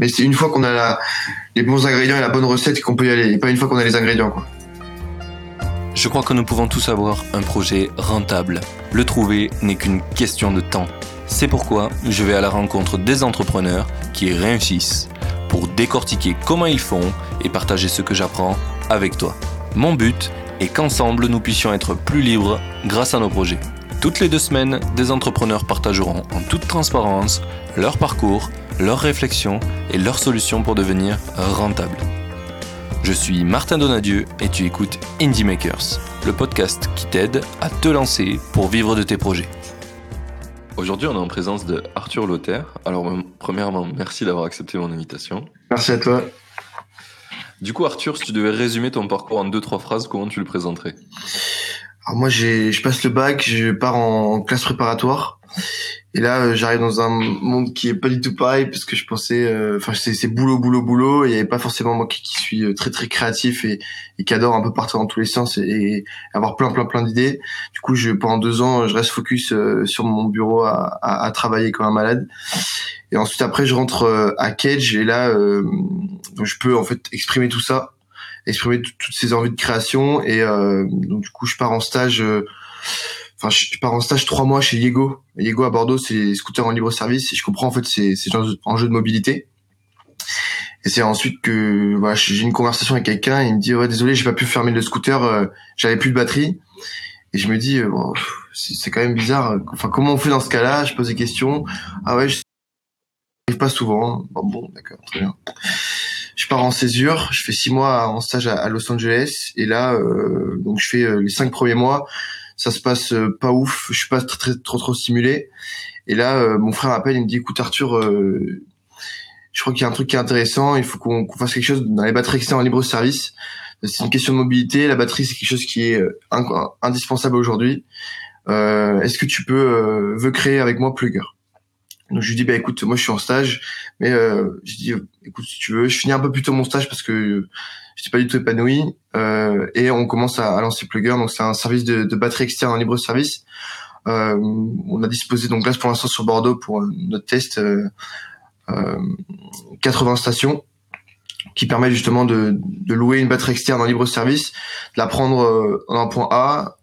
Mais c'est une fois qu'on a les bons ingrédients et la bonne recette qu'on peut y aller, et pas une fois qu'on a les ingrédients. Je crois que nous pouvons tous avoir un projet rentable. Le trouver n'est qu'une question de temps. C'est pourquoi je vais à la rencontre des entrepreneurs qui réussissent pour décortiquer comment ils font et partager ce que j'apprends avec toi. Mon but est qu'ensemble nous puissions être plus libres grâce à nos projets. Toutes les deux semaines, des entrepreneurs partageront en toute transparence leur parcours, leurs réflexions et leurs solutions pour devenir rentables. Je suis Martin Donadieu et tu écoutes Indie Makers, le podcast qui t'aide à te lancer pour vivre de tes projets. Aujourd'hui, on est en présence de Arthur Lothaire. Alors, premièrement, merci d'avoir accepté mon invitation. Merci à toi. Du coup, Arthur, si tu devais résumer ton parcours en deux, trois phrases, comment tu le présenterais? Alors moi, je passe le bac, je pars en classe préparatoire. Et là, euh, j'arrive dans un monde qui est pas du tout pareil parce que je pensais, euh, enfin, c'est boulot, boulot, boulot. Il y avait pas forcément moi qui, suis euh, très, très créatif et, et qui adore un peu partir dans tous les sens et, avoir plein, plein, plein d'idées. Du coup, je pendant deux ans, je reste focus sur mon bureau à, à, à, travailler comme un malade. Et ensuite, après, je rentre à Cage et là, je peux en fait exprimer tout ça, exprimer toutes ces envies de création. Et donc, du coup, je pars en stage enfin je pars en stage trois mois chez Yego. Yego à Bordeaux, c'est les scooters en libre service et je comprends en fait ces, ces enjeux de mobilité. Et c'est ensuite que voilà, j'ai une conversation avec quelqu'un il me dit ouais désolé j'ai pas pu fermer le scooter, euh, j'avais plus de batterie. Et je me dis euh, bon, c'est quand même bizarre. Enfin comment on fait dans ce cas-là? Je pose des questions. Ah ouais, je pas souvent. Bon, bon d'accord très bien. Je pars en césure, je fais six mois en stage à, Los Angeles et là euh, donc je fais les cinq premiers mois ça se passe euh, pas ouf, je suis pas très, très trop trop stimulé. Et là, euh, mon frère m'appelle, il me dit écoute Arthur, euh, je crois qu'il y a un truc qui est intéressant, il faut qu'on fasse quelque chose dans les batteries externes en libre service. C'est une question de mobilité, la batterie c'est quelque chose qui est indispensable aujourd'hui. Est-ce que tu peux veux créer avec moi Plugger? Donc je lui dis bah écoute moi je suis en stage mais euh, je dis écoute si tu veux je finis un peu plus tôt mon stage parce que je suis pas du tout épanoui euh, et on commence à, lancer Plugger. Donc c'est un service de, batterie externe en libre service euh, on a disposé donc là pour l'instant sur Bordeaux pour notre test 80 euh, stations qui permet justement de, de, louer une batterie externe en libre service de la prendre dans un point A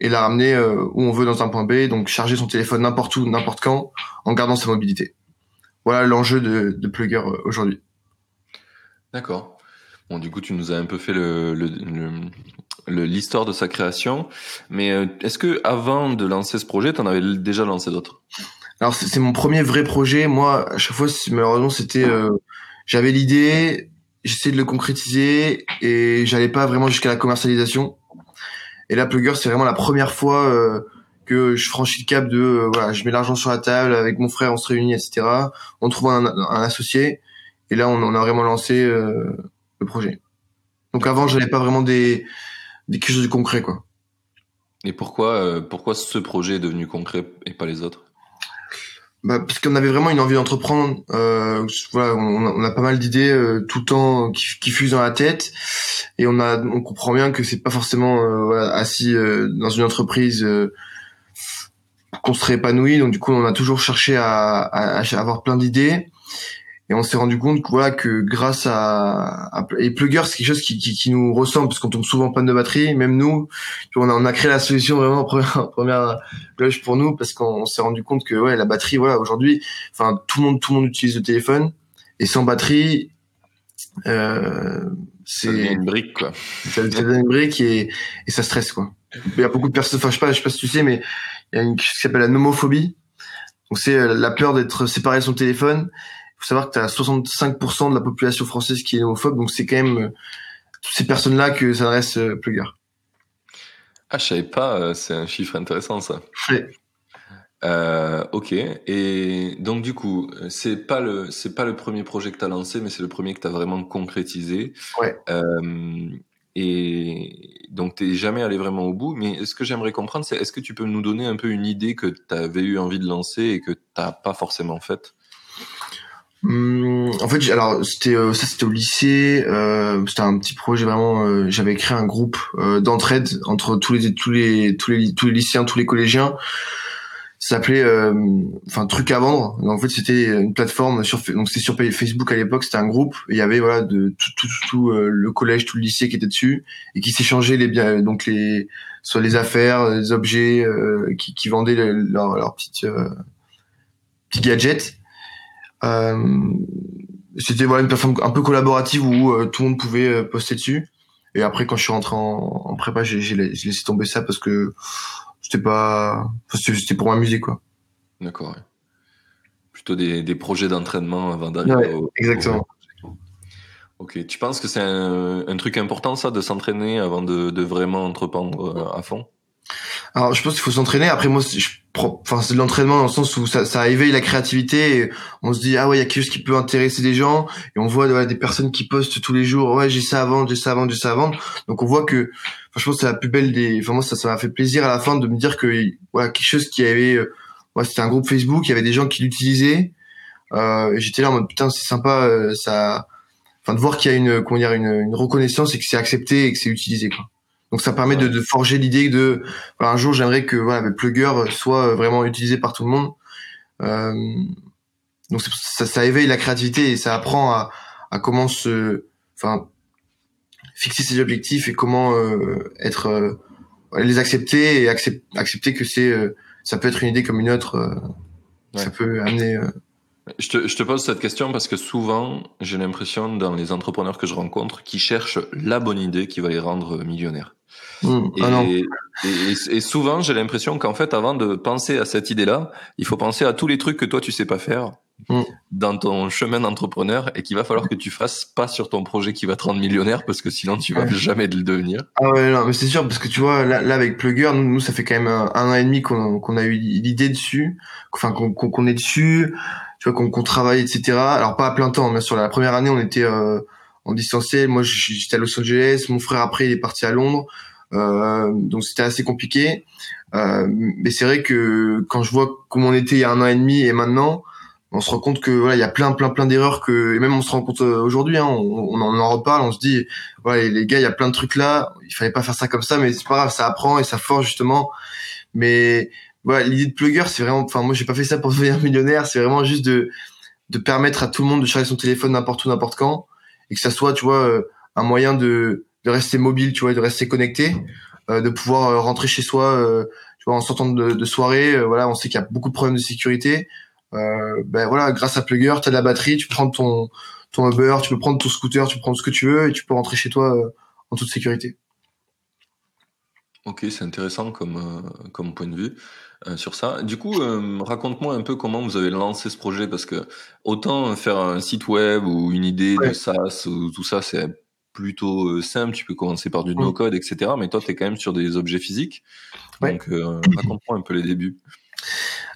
et la ramener où on veut dans un point B donc charger son téléphone n'importe où n'importe quand en gardant sa mobilité voilà l'enjeu de, de Plugger aujourd'hui d'accord Bon, du coup, tu nous as un peu fait le, l'histoire de sa création. Mais euh, est-ce que avant de lancer ce projet, tu en avais déjà lancé d'autres? Alors, c'est mon premier vrai projet. Moi, à chaque fois, malheureusement, c'était... Euh, j'avais l'idée, j'essayais de le concrétiser et j'allais pas vraiment jusqu'à la commercialisation. Et là, Plugger, c'est vraiment la première fois euh, que je franchis le cap de... voilà, je mets l'argent sur la table, avec mon frère, on se réunit, etc. On trouve un, un associé. Et là, on, on a vraiment lancé le projet. Donc avant, j'avais pas vraiment des, des quelque chose de concret, quoi. Et pourquoi, euh, pourquoi ce projet est devenu concret et pas les autres? Bah, parce qu'on avait vraiment une envie d'entreprendre. Euh, voilà, on, a pas mal d'idées euh, tout le temps qui, qui, fusent dans la tête, et on a, on comprend bien que c'est pas forcément euh, voilà, assis euh, dans une entreprise qu'on serait épanoui. Donc du coup, on a toujours cherché à, à, à avoir plein d'idées et on s'est rendu compte que, voilà, que grâce à, à et Plugger c'est quelque chose qui, qui, qui, nous ressemble parce qu'on tombe souvent en panne de batterie même nous. On a, on a créé la solution vraiment en première, première loge pour nous parce qu'on s'est rendu compte que ouais la batterie voilà aujourd'hui enfin tout le monde tout le monde utilise le téléphone et sans batterie euh, c'est une brique quoi. ça, devient une brique et, et ça stresse quoi. Il y a beaucoup de personnes enfin je sais pas je sais pas si tu sais mais il y a une chose qui s'appelle la nomophobie. Donc c'est euh, la peur d'être séparé de son téléphone faut savoir que tu as 65% de la population française qui est homophobe, donc c'est quand même euh, toutes ces personnes-là que s'adresse euh, Plugger. Ah, je savais pas, euh, c'est un chiffre intéressant ça. Oui. Euh, ok. Et donc du coup, c'est pas le c'est pas le premier projet que tu as lancé, mais c'est le premier que tu as vraiment concrétisé. Ouais. Euh, et donc t'es jamais allé vraiment au bout. Mais ce que j'aimerais comprendre, c'est est-ce que tu peux nous donner un peu une idée que tu avais eu envie de lancer et que t'as pas forcément faite? Hum, en fait, alors c'était euh, ça, c'était au lycée. Euh, c'était un petit projet vraiment. Euh, j'avais créé un groupe d'entraide entre tous les tous les tous les tous les lycéens, tous les collégiens. ça s'appelait euh, enfin truc à vendre en fait c'était une plateforme sur donc c'était sur Facebook à l'époque c'était un groupe il y avait voilà de tout tout, tout euh, le collège tout le lycée qui était dessus et qui s'échangeaient les biens donc les soit les affaires les objets euh, qui, qui vendaient leurs leur petites euh, petits gadgets c'était voilà une plateforme un peu collaborative où tout le monde pouvait poster dessus. Et après quand je suis rentré en, en prépa j'ai laissé tomber ça parce que c'était pas c'était pour m'amuser quoi. D'accord plutôt des, des projets d'entraînement avant d'arriver au, exactement. Ok tu penses que c'est un, un, truc important ça de s'entraîner avant de, de, vraiment entreprendre euh, à fond? Alors je pense qu'il faut s'entraîner. Après moi je enfin c'est de l'entraînement dans le sens où ça, ça éveille la créativité et on se dit ah ouais il y a quelque chose qui peut intéresser des gens. Et on voit des personnes qui postent tous les jours ouais j'ai ça à vendre j'ai ça à vendre j'ai ça à vendre. Donc on voit que enfin, je pense que c'est la plus belle des enfin moi ça ça m'a fait plaisir à la fin de me dire que voilà quelque chose qui avait euh, ouais c'était un groupe Facebook il y avait des gens qui l'utilisaient. Euh, j'étais là en mode putain c'est sympa euh, ça enfin de voir qu'il y a une comment dire une, une reconnaissance et que c'est accepté et que c'est utilisé quoi donc ça permet de, de forger l'idée de voilà, un jour j'aimerais que voilà, le Plugger soit vraiment utilisé par tout le monde. Euh, donc ça, ça, éveille la créativité et ça apprend à, à comment se, enfin, fixer ses objectifs et comment euh, être euh, les accepter et accept, accepter que c'est euh, ça peut être une idée comme une autre. Euh, ouais. Ça peut amener. Je te, je te, pose cette question parce que souvent, j'ai l'impression dans les entrepreneurs que je rencontre qui cherchent la bonne idée qui va les rendre millionnaires. Mmh. Et, ah et, et, souvent, j'ai l'impression qu'en fait, avant de penser à cette idée-là, il faut penser à tous les trucs que toi tu sais pas faire mmh. dans ton chemin d'entrepreneur et qu'il va falloir que tu fasses pas sur ton projet qui va te rendre millionnaire parce que sinon tu vas ouais. jamais le devenir. Ah ouais, non, mais c'est sûr parce que tu vois, là, là avec Plugger, nous, nous, ça fait quand même un, un an et demi qu'on qu a eu l'idée dessus, enfin qu'on qu est dessus, tu vois, qu'on qu travaille, etc. Alors pas à plein temps, mais sur la première année, on était euh, en distanciel. Moi, j'étais à Los Angeles. Mon frère après, il est parti à Londres. Euh, donc c'était assez compliqué. Euh, mais c'est vrai que quand je vois comment on était il y a un an et demi et maintenant, on se rend compte que voilà, il y a plein plein plein d'erreurs que et même on se rend compte euh, aujourd'hui, hein, on, on, en reparle, on se dit voilà les gars, il y a plein de trucs là, il fallait pas faire ça comme ça, mais c'est pas grave, ça apprend et ça forge justement. Mais voilà, l'idée de plugger, c'est vraiment, enfin moi j'ai pas fait ça pour devenir millionnaire, c'est vraiment juste de de permettre à tout le monde de charger son téléphone n'importe où n'importe quand et que ça soit tu vois un moyen de de rester mobile, tu vois, de rester connecté, euh, de pouvoir euh, rentrer chez soi, euh, tu vois, en sortant de, de soirée. Voilà, on sait qu'il y a beaucoup de problèmes de sécurité. ben voilà, grâce à Plugger, tu as de la batterie, tu prends ton ton Uber, tu peux prendre ton scooter, tu prendre ce que tu veux et tu peux rentrer chez toi en toute sécurité. Ok, c'est intéressant comme, comme point de vue euh, sur ça. Du coup, euh, raconte-moi un peu comment vous avez lancé ce projet parce que autant faire un site web ou une idée ouais. de SaaS ou tout ça, c'est plutôt euh, simple, tu peux commencer par du mmh. no-code, etc. Mais toi, tu es quand même sur des objets physiques. Ouais. Donc, euh, raconte-moi un peu les débuts.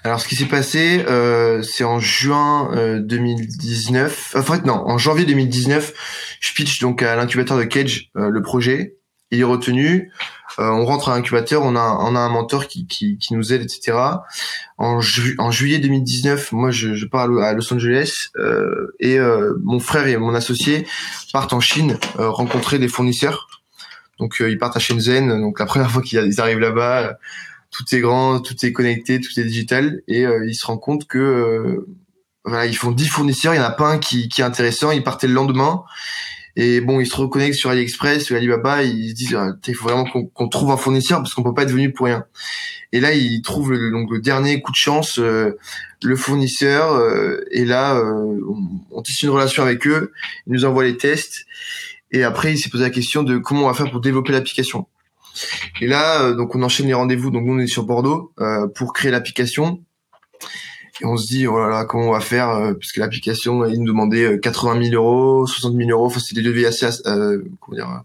Alors, ce qui s'est passé, euh, c'est en juin euh, 2019. En fait, non, en janvier 2019, je pitch donc à l'incubateur de Cage euh, le projet. Il est retenu. Euh, on rentre à l'incubateur, on a, on a un mentor qui, qui, qui nous aide, etc. En, ju en juillet 2019, moi, je, je pars à Los Angeles euh, et euh, mon frère et mon associé partent en Chine rencontrer des fournisseurs. Donc, ils partent à Shenzhen. Donc, la première fois qu'ils arrivent là-bas, tout est grand, tout est connecté, tout est digital, et ils se rendent compte que voilà, ils font 10 fournisseurs, il y en a pas un qui, qui est intéressant. Ils partaient le lendemain et bon, ils se reconnectent sur AliExpress, sur Alibaba, ils se disent, ah, il faut vraiment qu'on qu trouve un fournisseur parce qu'on peut pas être venu pour rien. Et là, ils trouvent le, donc le dernier coup de chance, euh, le fournisseur. Euh, et là, euh, on, on, tisse une relation avec eux. Ils nous envoient les tests. Et après, il s'est posé la question de comment on va faire pour développer l'application. Et là, euh, donc on enchaîne les rendez-vous. Donc nous, on est sur Bordeaux euh, pour créer l'application. Et on se dit, oh là là, comment on va faire euh, Parce que l'application, il nous demandait 80 000 euros, 60 000 euros. Enfin, c'était des devis assez, euh, comment dire,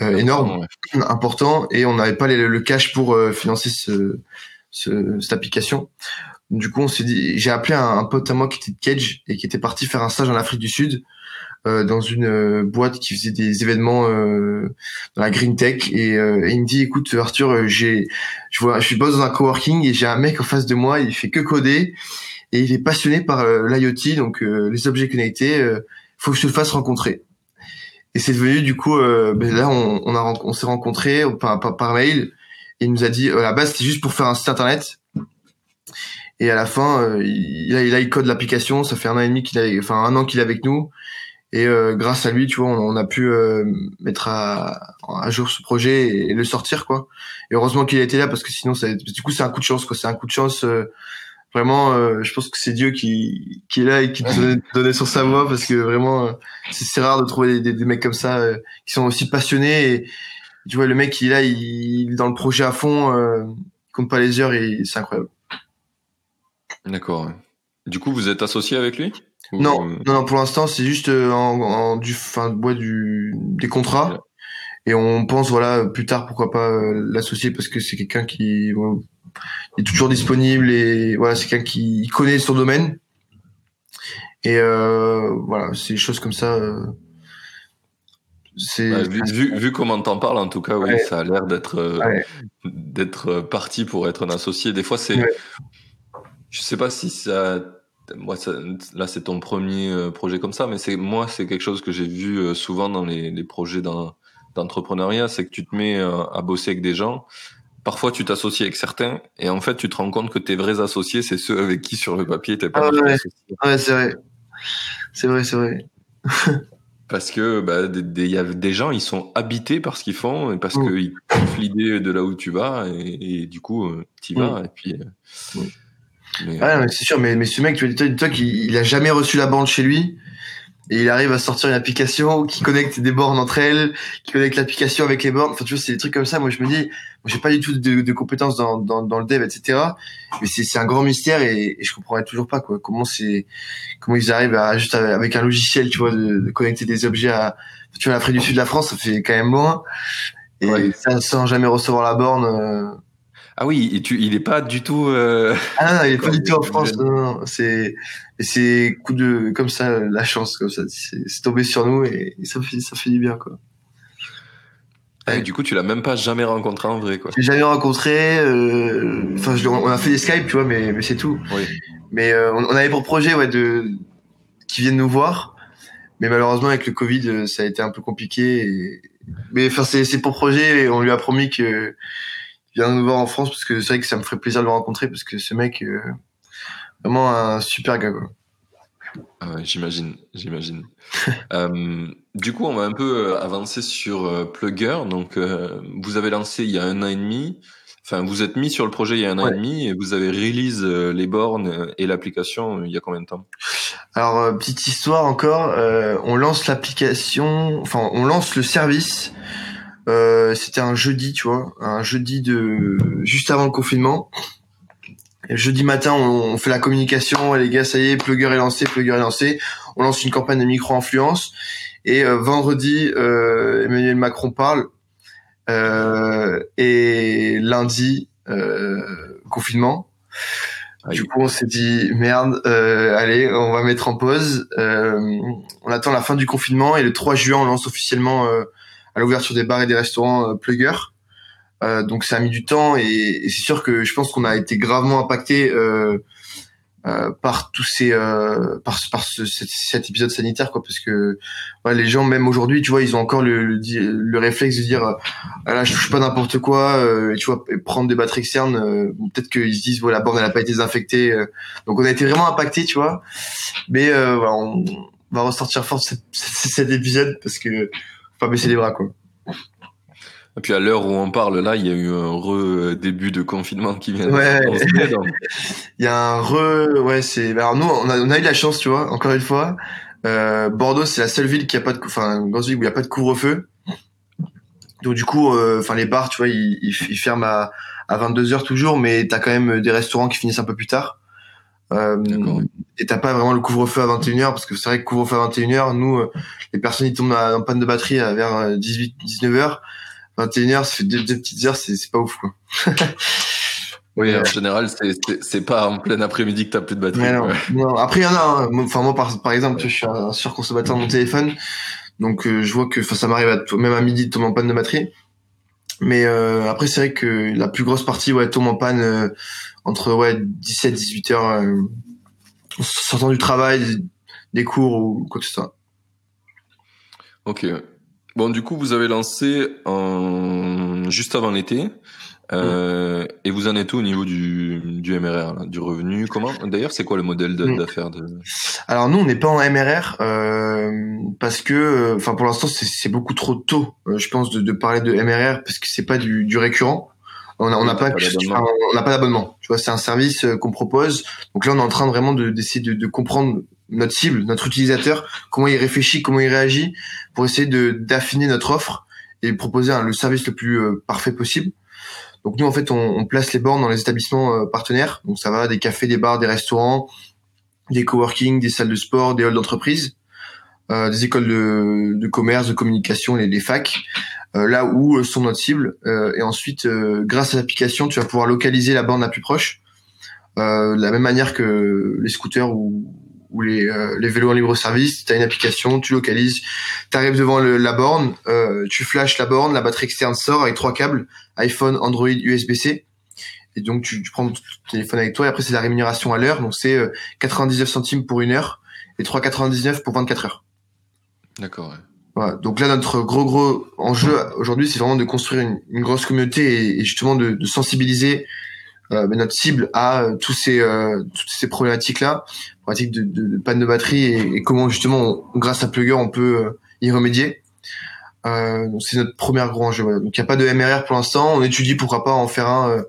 euh, énormes, ouais. importants. Et on n'avait pas les, le cash pour euh, financer ce, ce, cette application. Du coup, on s'est dit, j'ai appelé un, un, pote à moi qui était de Cage et qui était parti faire un stage en Afrique du Sud. Euh, dans une euh, boîte qui faisait des événements euh, dans la green tech et, et, il me dit écoute Arthur j'ai je vois je suis boss dans un coworking et j'ai un mec en face de moi il fait que coder et il est passionné par l'IoT donc les objets connectés faut que je le fasse rencontrer et c'est devenu du coup ben là on, a on s'est rencontrés par, mail et il nous a dit à la base c'était juste pour faire un site internet Et à la fin, euh, il, il, il code l'application. Ça fait un an et demi qu'il a, enfin un an qu'il est avec nous. Et euh, grâce à lui, tu vois, on, a pu euh, mettre à, à, jour ce projet et, le sortir, quoi. Et heureusement qu'il a été là parce que sinon, ça, du coup, c'est un coup de chance, quoi. C'est un coup de chance. Euh, vraiment, je pense que c'est Dieu qui, qui est là et qui te donnait, sur sa voix parce que vraiment, c'est rare de trouver des, des, mecs comme ça qui sont aussi passionnés. Et tu vois, le mec, il est là, il, est dans le projet à fond, il compte pas les heures et c'est incroyable. D'accord. Du coup, vous êtes associé avec lui? Non, non, non, pour l'instant, c'est juste euh, en, en, du, fin, bois du, des contrats. Et on pense, voilà, plus tard, pourquoi pas euh, l'associer parce que c'est quelqu'un qui est toujours disponible et voilà, c'est quelqu'un qui connaît son domaine. Et euh, voilà, c'est des choses comme ça. Euh, c'est vu, vu, comment t'en parles, en tout cas, oui, ça a l'air d'être d'être parti pour être un associé. Des fois, c'est, je sais pas si ça moi, là, c'est ton premier euh, projet comme ça, mais c'est moi, c'est quelque chose que j'ai vu euh, souvent dans les, les projets d'entrepreneuriat, c'est que tu te mets euh, à bosser avec des gens. Parfois, tu t'associes avec certains, et en fait, tu te rends compte que tes vrais associés, c'est ceux avec qui sur le papier t'es pas. Ah ouais, ouais c'est vrai, c'est vrai, c'est vrai. parce que bah, il y a des gens, ils sont habités par ce qu'ils font, et parce mm. qu'ils kiffent l'idée de là où tu vas, et, du coup, tu y vas, mm. et puis. Mm. Ah, c'est sûr, mais, mais ce mec, tu vois, toi, qu'il il a jamais reçu la bande chez lui. Et il arrive à sortir une application qui connecte des bornes entre elles, qui connecte l'application avec les bornes. Enfin, tu vois, c'est des trucs comme ça. Moi, je me dis, j'ai pas du tout de, de compétences dans, dans, dans, le dev, etc. Mais c'est un grand mystère et, et je comprends toujours pas quoi. Comment c'est, comment ils arrivent à juste avec un logiciel, tu vois, de, connecter des objets à, tu vois, l'Afrique du Sud de la France, ça fait quand même loin. Et ça, sans jamais recevoir la borne. Euh, ah oui, et tu, il est pas du tout. Euh... Ah non, il est pas du tout en France. Non, non, c'est c'est coup de comme ça la chance comme ça. C'est tombé sur nous et, ça fait ça fait du bien quoi. Et du coup, tu l'as même pas jamais rencontré en vrai quoi. J'ai jamais rencontré. Euh... Enfin, on a fait des Skype, tu vois, mais mais c'est tout. Oui. Mais euh, on, avait pour projet ouais de qui viennent nous voir. Mais malheureusement avec le Covid, euh, ça a été un peu compliqué. Et... Mais enfin, c'est c'est pour projet et on lui a promis que viens nous voir en France parce que c'est vrai que ça me ferait plaisir de le rencontrer parce que ce mec, euh, vraiment un super gars. Quoi. Ah j'imagine, j'imagine. euh, du coup, on va un peu euh, avancer sur euh, Plugger. Donc, euh, vous avez lancé il y a un an et demi. Enfin, vous êtes mis sur le projet il y a un an et demi et vous avez release les bornes et l'application il y a combien de temps? Alors, petite histoire encore. on lance l'application, enfin, on lance le service euh, c'était un jeudi, tu vois, un jeudi de juste avant le confinement. jeudi matin, on, fait la communication. les gars, ça y est, Plugger est lancé, Plugger est lancé. On lance une campagne de micro-influence. Et euh, vendredi, euh, Emmanuel Macron parle. et lundi, confinement. Du coup, on s'est dit merde, allez, on va mettre en pause. on attend la fin du confinement et le 3 juin, on lance officiellement à l'ouverture des bars et des restaurants euh, Plugger. Euh, donc ça a mis du temps et, c'est sûr que je pense qu'on a été gravement impacté euh, par tous ces par, par cet, épisode sanitaire quoi parce que les gens même aujourd'hui tu vois ils ont encore le, le, réflexe de dire ah là je touche pas n'importe quoi et tu vois prendre des batteries externes peut-être qu'ils se disent voilà la borne elle a pas été désinfectée donc on a été vraiment impacté tu vois mais voilà on va ressortir fort cet, cet épisode parce que pas baisser les bras, quoi. Et puis à l'heure où on parle, là, il y a eu un re début de confinement qui vient. Ouais. il y a un re, ouais, c'est. Alors nous, on a, on a eu de la chance, tu vois. Encore une fois, euh, Bordeaux, c'est la seule ville qui a pas de, enfin, grosse ville où il y a pas de couvre-feu. Donc du coup, euh, enfin les bars, tu vois, ils, ils, ferment à, à 22 heures toujours, mais t'as quand même des restaurants qui finissent un peu plus tard. Euh, et t'as pas vraiment le couvre-feu à 21h parce que c'est vrai que couvre-feu à 21h, nous, euh, les personnes ils tombent en panne de batterie vers 18, 19h. 21h, ça fait deux, petites heures, c'est, c'est pas ouf quoi. oui, en général, c'est, c'est, pas en plein après-midi que t'as plus de batterie. Non, non. Après, il y en a. Hein. Enfin, moi, par, par exemple, je suis un surconsommateur de mon téléphone, donc euh, je vois que ça m'arrive à, même à midi de tomber en panne de batterie. Mais euh, après, c'est vrai que la plus grosse partie, ouais, tombe en panne entre ouais 17 18 heures, euh, sortant du travail, des cours ou quoi que ce soit. Ok. Bon, du coup, vous avez lancé en... juste avant l'été. Euh, Et vous en êtes où au niveau du, du MRR, là, du revenu Comment D'ailleurs, c'est quoi le modèle Mm. d'affaires de... Alors nous, on n'est pas en MRR euh, parce que, enfin pour l'instant, c'est- beaucoup trop tôt, euh, je pense, de, de parler de MRR parce que c'est pas du, du récurrent. On n'a on Oui, pas, on n'a pas d'abonnement. Tu vois, c'est un service euh, qu'on propose. Donc là, on est en train vraiment de- d'essayer de, de comprendre notre cible, notre utilisateur, comment il réfléchit, comment il réagit, pour essayer de d'affiner notre offre et proposer le service le plus euh, parfait possible. Donc nous, en fait, on, place les bornes dans les établissements euh, partenaires. Donc ça va des cafés, des bars, des restaurants, des coworking, des salles de sport, des halls d'entreprise, euh, des écoles de, commerce, de communication, les, les facs, euh, là où sont notre cible. Euh, et ensuite, grâce à l'application, tu vas pouvoir localiser la borne la plus proche, de la même manière que les scooters ou, ou les, euh, les vélos en libre service. Tu as une application, tu localises, tu arrives devant le- la borne, euh, tu flashes la borne, la batterie externe sort avec trois câbles, iPhone, Android, USB-C. Et donc tu, tu prends ton téléphone avec toi et après c'est la rémunération à l'heure. Donc c'est euh, 99 centimes pour une heure et 3,99 pour 24 heures. D'accord, ouais. Voilà. Donc là, notre gros gros enjeu aujourd'hui, c'est vraiment de construire une, une grosse communauté et, et justement de, de sensibiliser notre cible à euh, tous ces euh, toutes ces problématiques là, problématiques de, de, de panne de batterie et, et comment justement, on- grâce à Plugger, on peut euh, y remédier. Euh, c'est notre premier gros enjeu. voilà. Donc il n'y a pas de MRR pour l'instant. On étudie pourquoi pas en faire un euh,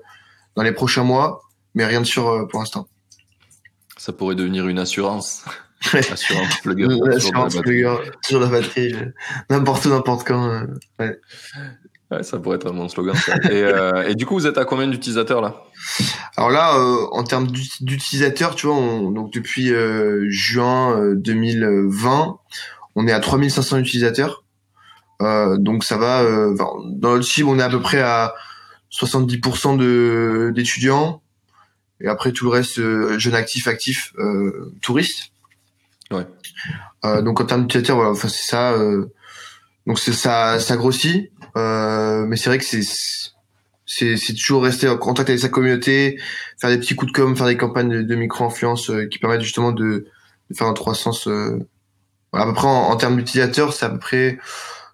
dans les prochains mois, mais rien de sûr euh, pour l'instant. Ça pourrait devenir une assurance. Assurance plugger. Sur la assurance batterie. Plugger, sur la batterie, n'importe où, n'importe quand. euh. Ouais, ça pourrait être un bon slogan. ça. Et, euh, et du coup, vous êtes à combien d'utilisateurs là? Alors là, euh, en termes d'ut- d'utilisateurs, tu vois, on, donc depuis euh, juin euh, 2020, on est à 3500 utilisateurs. Euh, donc ça va. euh, dans notre cible, on est à peu près à 70% de d'étudiants. Et après tout le reste, euh, jeunes actifs, actifs, euh, touristes. Ouais. Euh, donc en termes d'utilisateurs, voilà, enfin c'est ça. euh, donc c'est ça, ça grossit. Euh, mais c'est vrai que c'est c'est c'est toujours rester en contact avec sa communauté, faire des petits coups de com, faire des campagnes de, de micro-influence euh, qui permettent justement de, de faire un 300. Euh, voilà, à peu près en, en termes d'utilisateurs, c'est à peu près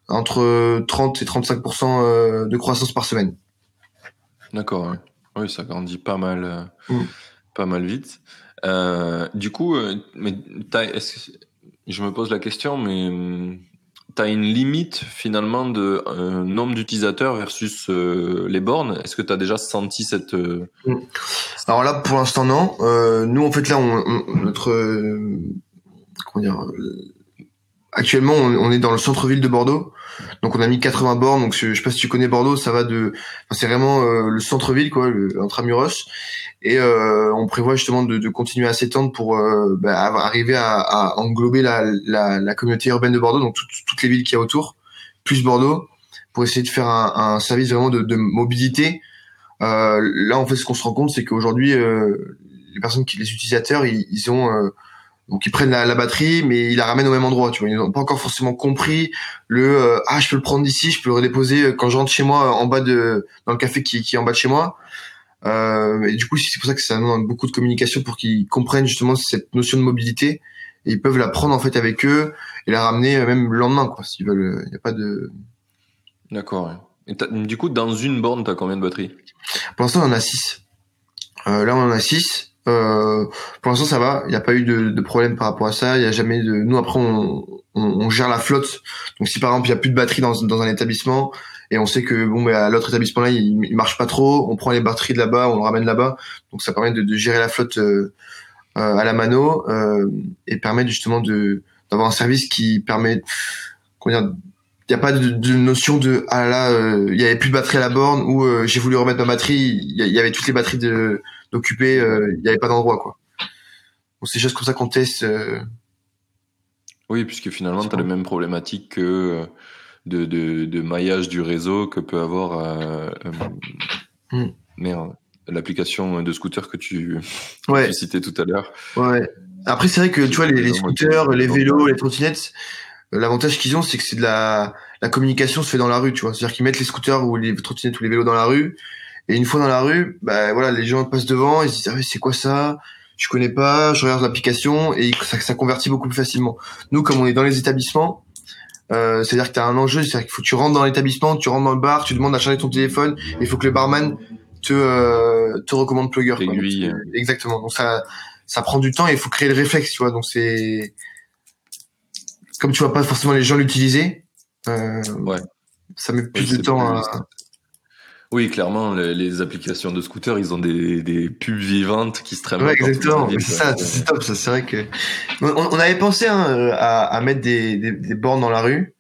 entre 30 et 35% euh, de croissance par semaine. D'accord. ouais. Oui, ça grandit pas mal, euh, Mm. pas mal vite. Euh, du coup, euh, mais je me pose la question, mais tu as une limite finalement de euh, nombre d'utilisateurs versus euh, les bornes. Est-ce que tu as déjà senti cette euh, Alors là, pour l'instant, non. Euh, nous, en fait, là, on, on- notre euh, comment dire, euh, actuellement, on, est dans le centre-ville de Bordeaux. Donc, on a mis 80 bornes. Donc, je, sais pas si tu connais Bordeaux, ça va de, enfin, c'est vraiment euh, le centre-ville, quoi, le intramuros. Et euh, on prévoit justement de, de continuer à s'étendre pour euh, bah, arriver à, à englober la, la, la communauté urbaine de Bordeaux, donc toutes- toutes les villes qu'il y a autour, plus Bordeaux, pour essayer de faire un, un service vraiment de, de mobilité. Euh, là, en fait, ce qu'on se rend compte, c'est qu'aujourd'hui, euh, les personnes, qui, les utilisateurs, ils, ils ont euh, donc ils prennent la, la batterie, mais ils la ramènent au même endroit. Tu vois, ils n'ont pas encore forcément compris le euh, ah, je peux le prendre d'ici, je peux le redéposer euh, quand je rentre chez moi en bas de dans le café qui, qui est en bas de chez moi. Euh, et du coup, c'est pour ça que ça demande beaucoup de communication pour qu'ils comprennent justement cette notion de mobilité. Et ils peuvent la prendre en fait avec eux et la ramener euh, même le lendemain, quoi. S'ils veulent, il n'y a pas de. D'accord. ouais. Et t'as- du coup, dans une borne, tu as combien de batteries? Pour l'instant, on en a 6. Euh, là, on en a 6. Euh, pour l'instant, ça va. Il n'y a pas eu de, de problème par rapport à ça. Il n'y a jamais de. Nous, après, on, on, on gère la flotte. Donc, si par exemple, il n'y a plus de batterie dans, dans un établissement et on sait que bon, bah, l'autre établissement là, il, il marche pas trop, on prend les batteries de là-bas, on le ramène là-bas. Donc, ça permet de, de gérer la flotte euh, euh, à la mano euh, et permet justement de d'avoir un service qui permet. Comment dire il n'y a pas de, de notion de ah là là, euh, il y avait plus de batterie à la borne ou euh, j'ai voulu remettre ma batterie il y, il y avait toutes les batteries de d'occupées euh, il n'y avait pas d'endroit quoi. C'est juste comme ça qu'on teste euh, Oui, puisque finalement, tu as les mêmes problématiques que euh, de, de, de maillage du réseau que peut avoir euh, euh, Hmm. merde, l'application de scooter que tu, ouais. tu citais tout à l'heure. ouais. Après c'est vrai que tu vois les, les scooters les vélos les trottinettes l'avantage qu'ils ont c'est que c'est de la la communication se fait dans la rue tu vois. C'est à dire qu'ils mettent les scooters ou les trottinettes ou les vélos dans la rue et une fois dans la rue bah voilà les gens passent devant ils se disent ah, ouais, c'est quoi ça? Je connais pas je regarde l'application et ça, ça convertit beaucoup plus facilement nous comme on est dans les établissements Euh, c'est-à-dire que tu as un enjeu, c'est-à-dire qu'il faut que tu rentres dans l'établissement, tu rentres dans le bar, tu demandes à charger ton téléphone, il faut que le barman te euh, te recommande Plugger. quoi. Donc, exactement. Donc ça ça prend du temps et il faut créer le réflexe, tu vois. Donc c'est comme tu vois pas forcément les gens l'utiliser. Euh, Ouais. Ça met plus Oui, de temps à. Oui, clairement, les, les applications de scooter, ils ont des, des pubs vivantes qui se traînent. Ouais, exactement. quoi. ça, c'est top. Ça, c'est vrai que on, on avait pensé hein, à, à mettre des, des, des bornes dans la rue,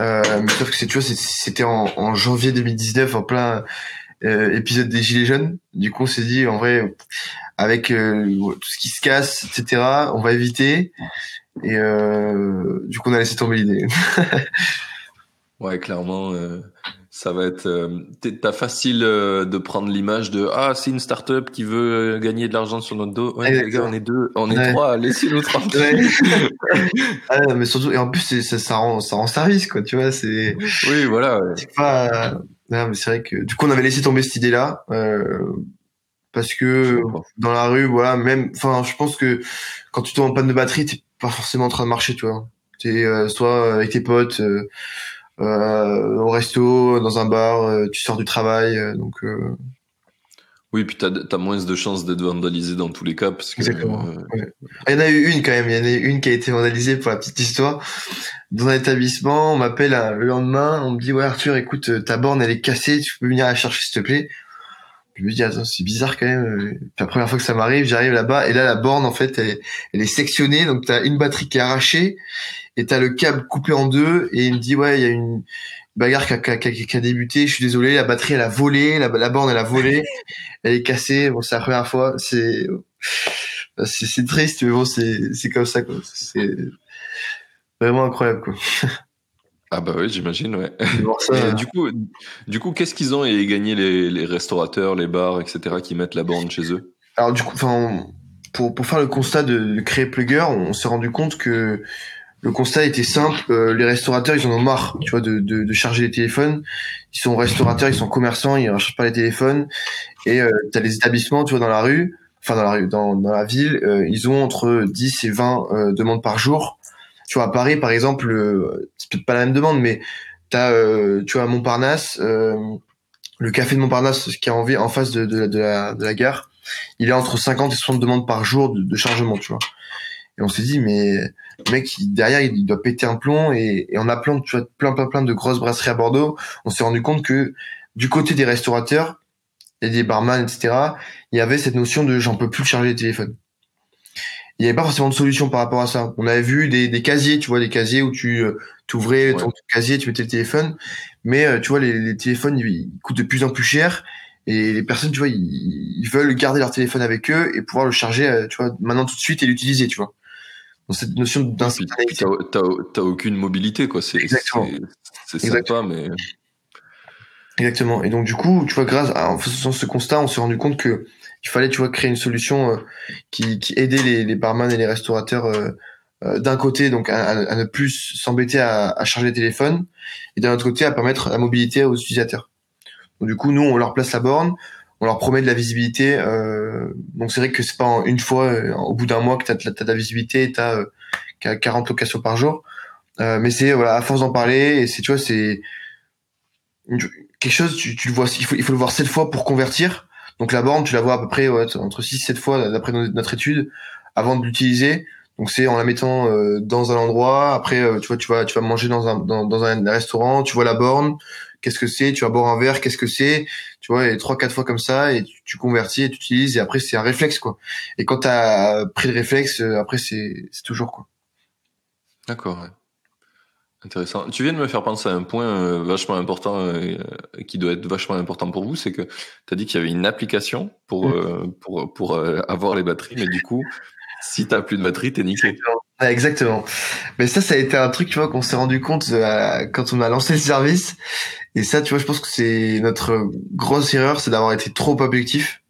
euh, mais sauf que c'est tu vois, c'était en, en janvier 2019, en plein euh, épisode des Gilets jaunes. Du coup, on s'est dit en vrai, avec euh, tout ce qui se casse, etc., on va éviter. Et du coup, on a laissé tomber l'idée. Ouais, clairement, ça va être. euh, T'as facile euh, de prendre l'image de ah, c'est une start-up qui veut euh, gagner de l'argent sur notre dos. Ouais, les gars, on est deux, on est Ouais. trois, laissez-nous tranquille. Ouais. ah, mais surtout, et en plus, ça, ça rend, ça rend service, quoi. Tu vois, c'est. Oui, voilà. ouais. c'est pas non mais c'est vrai que du coup on avait laissé tomber cette idée là parce que dans la rue voilà même enfin je pense que quand tu tombes en panne de batterie t'es pas forcément en train de marcher tu vois t'es euh, soit avec tes potes euh, euh, au resto dans un bar euh, tu sors du travail euh, donc Oui, puis t'as as moins de chances d'être vandalisé dans tous les cas parce que. Exactement. euh, il y en a eu une quand même il y en a eu une qui a été vandalisée pour la petite histoire dans un établissement on m'appelle le lendemain on me dit ouais Arthur écoute ta borne elle est cassée tu peux venir la chercher s'il te plaît je me dis attends c'est bizarre quand même euh. Puis la première fois que ça m'arrive j'arrive là-bas et là la borne en fait elle est, elle est sectionnée donc t'as une batterie qui est arrachée et t'as le câble coupé en deux et il me dit ouais il y a une bagarre qui a, qui a- qui a- débuté je suis désolé la batterie elle a volé la, la borne elle a volé elle est cassée bon c'est la première fois c'est c'est c'est triste mais bon c'est c'est comme ça quoi c'est vraiment incroyable quoi Ah bah oui, j'imagine, ouais. ça Et euh, du coup, du coup, qu'est-ce qu'ils ont à y gagner les, les restaurateurs, les bars, etc., qui mettent la borne chez eux? Alors du coup, enfin, pour pour faire le constat de, de créer Plugger, on s'est rendu compte que le constat était simple. euh, les restaurateurs, ils en ont marre, tu vois, de, de, de charger les téléphones. Ils sont restaurateurs, ils sont commerçants, ils ne rechargent pas les téléphones. Et euh, t'as les établissements, tu vois, dans la rue, enfin dans la rue, dans, dans la ville, euh, ils ont entre 10 et 20 euh, demandes par jour. Tu vois, à Paris, par exemple, euh, c'est peut-être pas la même demande, mais t'as, euh, tu vois, à Montparnasse, euh, le café de Montparnasse, qui est en, en face de, de, la- de, la, gare, il est entre 50 et 60 demandes par jour de, chargement, tu vois. Et on s'est dit, mais le mec, derrière, il doit péter un plomb. Et, et en appelant, tu vois, plein, plein, plein de grosses brasseries à Bordeaux, on s'est rendu compte que du côté des restaurateurs et des barman, etc., il y avait cette notion de j'en peux plus charger les téléphones. Il n'y avait pas forcément de solution par rapport à ça. On avait vu des, des casiers, tu vois, des casiers où tu euh, ouvrais ton casier, tu mettais le téléphone. Mais euh, tu vois, les, les téléphones, ils, ils coûtent de plus en plus cher. Et les personnes, tu vois, ils, ils veulent garder leur téléphone avec eux et pouvoir le charger, euh, tu vois, maintenant tout de suite et l'utiliser, tu vois. Donc cette notion d'instantanéité. t'as aucune mobilité, quoi. C'est sympa, mais Exactement. Et donc du coup, tu vois, grâce à en faisant ce constat, on s'est rendu compte que il fallait, tu vois, créer une solution euh, qui, qui aidait les, les barman et les restaurateurs euh, euh, d'un côté, donc à, à- ne plus s'embêter à, à charger les téléphones, et d'un autre côté à permettre la mobilité aux utilisateurs. Donc du coup, nous, on leur place la borne, on leur promet de la visibilité. euh, donc c'est vrai que c'est pas en une fois, au bout d'un mois, que t'as as, de la visibilité, et t'as euh, 40 locations par jour. Mais c'est voilà, à force d'en parler, et c'est tu vois, c'est quelque chose, tu, tu le vois, il faut, il faut le voir sept fois pour convertir. Donc la borne, tu la vois à peu près ouais, entre 6 7 fois d'après no- notre étude avant de l'utiliser. Donc c'est en la mettant euh, dans un endroit, après euh, tu vois tu vas tu vas manger dans un dans, dans un restaurant, tu vois la borne, qu'est-ce que c'est, tu vas boire un verre, qu'est-ce que c'est, tu vois et trois quatre fois comme ça et tu, tu convertis et tu utilises et après c'est un réflexe quoi. Et quand tu as pris le réflexe, euh, après c'est c'est toujours quoi. d'accord. ouais. Intéressant. Tu viens de me faire penser à un point euh, vachement important euh, qui doit être vachement important pour vous, c'est que tu as dit qu'il y avait une application pour Mm. euh, pour pour euh, avoir les batteries, mais du coup, si t'as plus de batterie, t'es niqué. Exactement. Mais ça, ça a été un truc, tu vois, qu'on s'est rendu compte euh, quand on a lancé le service. Et ça, tu vois, je pense que c'est notre grosse erreur, c'est d'avoir été trop objectif,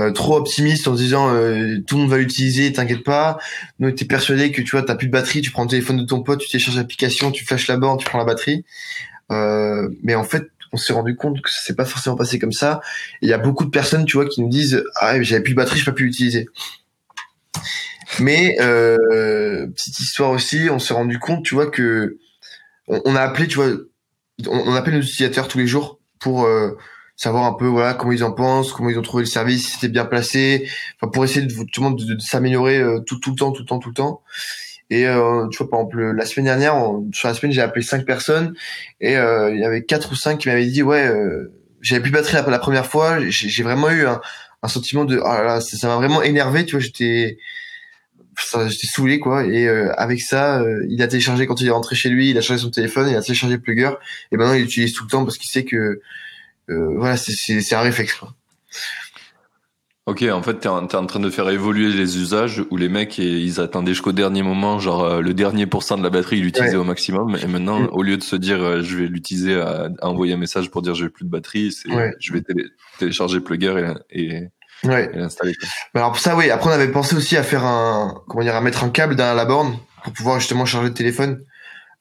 euh, trop optimiste en se disant euh, tout le monde va l'utiliser, t'inquiète pas. Nous, t'es persuadé que tu vois, t'as plus de batterie, tu prends le téléphone de ton pote, tu télécharges l'application, tu flashes la borne, tu prends la batterie. Euh, mais en fait, on s'est rendu compte que ça s'est pas forcément passé comme ça. Il y a beaucoup de personnes, tu vois, qui nous disent ah j'avais plus de batterie, je peux plus l'utiliser. Mais petite histoire aussi, on s'est rendu compte, tu vois, que on, a appelé, tu vois, on, appelle nos utilisateurs tous les jours pour savoir un peu voilà comment ils en pensent, comment ils ont trouvé le service, si c'était bien placé, enfin pour essayer de tout le monde de, s'améliorer euh, tout tout le temps, tout le temps, tout le temps. Et euh, tu vois par exemple la semaine dernière, sur la semaine j'ai appelé cinq personnes et il y avait quatre ou cinq qui m'avaient dit ouais j'avais plus de batterie la, première fois, j'ai vraiment eu un, un sentiment de oh là, ça m'a vraiment énervé, tu vois, j'étais j'étais saoulé quoi. Et euh, avec ça euh, il a téléchargé quand il est rentré chez lui il a changé son téléphone il a téléchargé Plugger et maintenant il l'utilise tout le temps parce qu'il sait que euh, voilà c'est un réflexe quoi. Ok, en fait, t'es en, es en train de faire évoluer les usages où les mecs, ils attendaient jusqu'au dernier moment, genre le dernier pourcent de la batterie, ils l'utilisaient au maximum. Et maintenant, mm. au lieu de se dire, je vais l'utiliser à, envoyer un message pour dire j'ai plus de batterie, c'est je vais télécharger Plugger et Ouais. alors pour ça, oui. Après, on avait pensé aussi à faire un, comment dire, à mettre un câble dans la borne pour pouvoir justement charger le téléphone.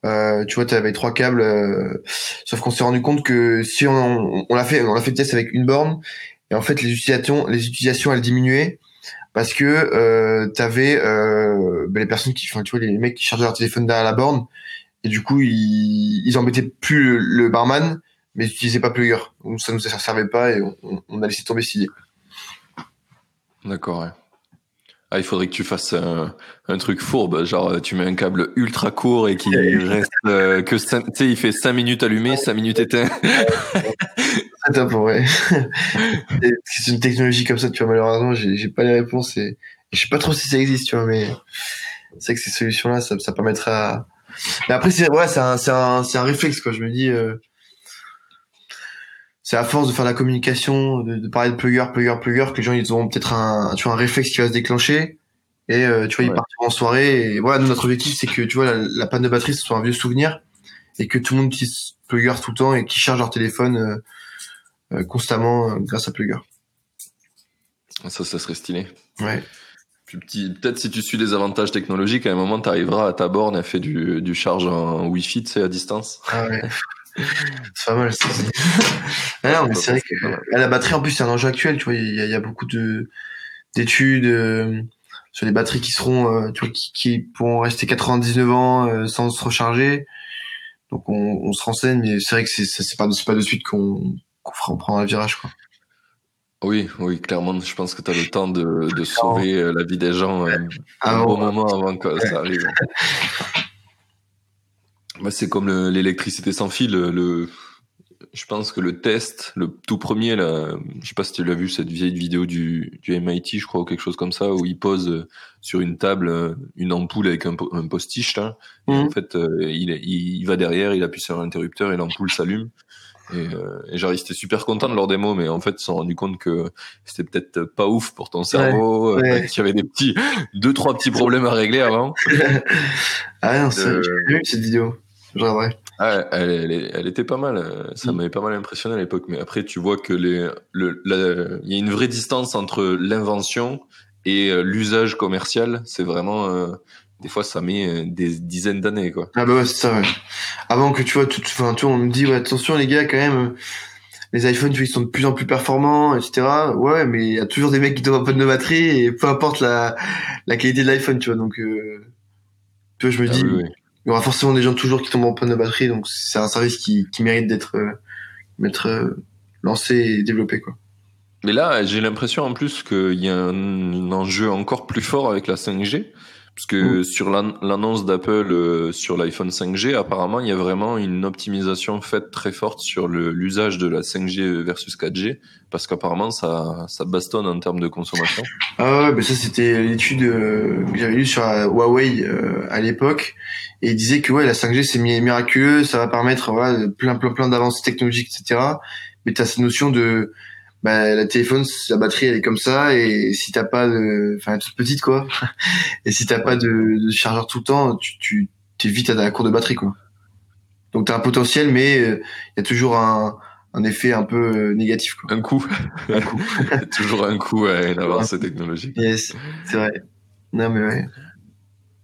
Euh, tu vois, tu avais trois câbles, euh, sauf qu'on s'est rendu compte que si on, on l'a fait, on a fait le test avec une borne, et en fait les utilisations, les utilisations elles diminuaient parce que euh, t'avais euh, ben, les personnes qui, enfin tu vois, les mecs qui chargeaient leur téléphone derrière la borne, et du coup ils, ils embêtaient plus le, barman, mais ils utilisaient pas Plugger, donc ça nous servait pas et on, on a laissé tomber cette idée. D'accord, ouais. Ah, il faudrait que tu fasses un, un, truc fourbe, genre tu mets un câble ultra court et qui reste euh, que tu sais, il fait 5 minutes allumé, 5 minutes éteint. C'est top, ouais. c'est une technologie comme ça, tu vois, malheureusement, j'ai pas les réponses et, je sais pas trop si ça existe, tu vois, mais c'est que ces solutions-là, ça, ça permettra. Mais après, c'est ouais, c'est un, un, un réflexe, quoi. Je me dis, euh, c'est à force de faire la communication, de, de, parler de plugger, plugger, plugger, que les gens ils auront peut-être un, tu vois, un réflexe qui va se déclencher. Et euh, tu vois, ils partiront en soirée. Et voilà, notre objectif, c'est que tu vois, la, panne de batterie, ce soit un vieux souvenir et que tout le monde utilise plugger tout le temps et qui charge leur téléphone euh, euh, constamment grâce à plugger. Ça, ça serait stylé. Ouais. Peut-être si tu suis des avantages technologiques, à un moment, tu arriveras à ta borne et fait du, du charge en Wi-Fi, tu sais, à distance. Ah ouais. c'est pas mal. ah c'est vrai que la batterie, en plus, c'est un enjeu actuel. Tu vois, il y, a, beaucoup de d'études euh, sur les batteries qui seront, euh, tu vois, qui, qui, pourront rester 99 ans euh, sans se recharger. Donc, on, on se renseigne, mais c'est vrai que c'est c'est pas pas de suite qu'on qu'on fera, on prend un virage, quoi. Oui, oui, clairement, je pense que tu as le temps de, de sauver la vie des gens un bon moment avant que ça arrive. Bah, c'est comme l'électricité sans fil. Le, je pense que le test, le tout premier, là, je sais pas si tu l'as vu, cette vieille vidéo du, du MIT, je crois, ou quelque chose comme ça, où il pose euh, sur une table euh, une ampoule avec un, un postiche, là. Et en mmh. fait, euh, il, il, va derrière, il appuie sur l'interrupteur et l'ampoule s'allume. Et, et ils étaient super contents de leur démo, mais en fait, ils se sont rendus compte que c'était peut-être pas ouf pour ton cerveau, ouais, qu'il y avait des petits, deux, trois petits problèmes à régler avant. ah non, j'ai vu cette vidéo. Ah, elle, elle, était pas mal. Euh, ça mm. m'avait pas mal impressionné à l'époque. Mais après, tu vois que les, le, il y a une vraie distance entre l'invention et euh, l'usage commercial. C'est vraiment, euh, des fois, ça met des dizaines d'années, quoi. Ah bah ouais, c'est ça, ouais. Avant que tu vois, tout, enfin, tu vois, on me dit, ouais, attention les gars, quand même, les iPhones, tu vois, ils sont de plus en plus performants, etc. Ouais, mais il y a toujours des mecs qui tombent un peu de batterie et peu importe la, la qualité de l'iPhone, tu vois. Donc, euh, tu vois, je me ah dis, il y aura forcément des gens toujours qui tombent en panne de batterie, donc c'est un service qui, mérite d'être euh, euh, lancé et développé quoi. Mais là, j'ai l'impression en plus qu'il y a un enjeu encore plus fort avec la 5G, parce que sur l'annonce d'Apple euh, sur l'iPhone 5G, apparemment, il y a vraiment une optimisation faite très forte sur l'usage de la 5G versus 4G, parce qu'apparemment, ça, ça bastonne en termes de consommation. Ah ouais, mais ça c'était l'étude que j'avais lue sur Huawei à l'époque et il disait que ouais la 5G c'est miraculeux, ça va permettre voilà, plein plein plein d'avancées technologiques etc. Mais tu as cette notion de bah, la téléphone, la batterie elle est comme ça et si t'as pas de, enfin toute petite quoi, et si t'as pas de, de, chargeur tout le temps, tu tu t'es vite à la cour de batterie quoi. Donc t'as un potentiel, mais euh, il y a toujours un, un effet un peu euh, négatif quoi. Un coup, un coup, toujours un coup à une avancée technologique. Yes, c'est vrai. Non mais ouais.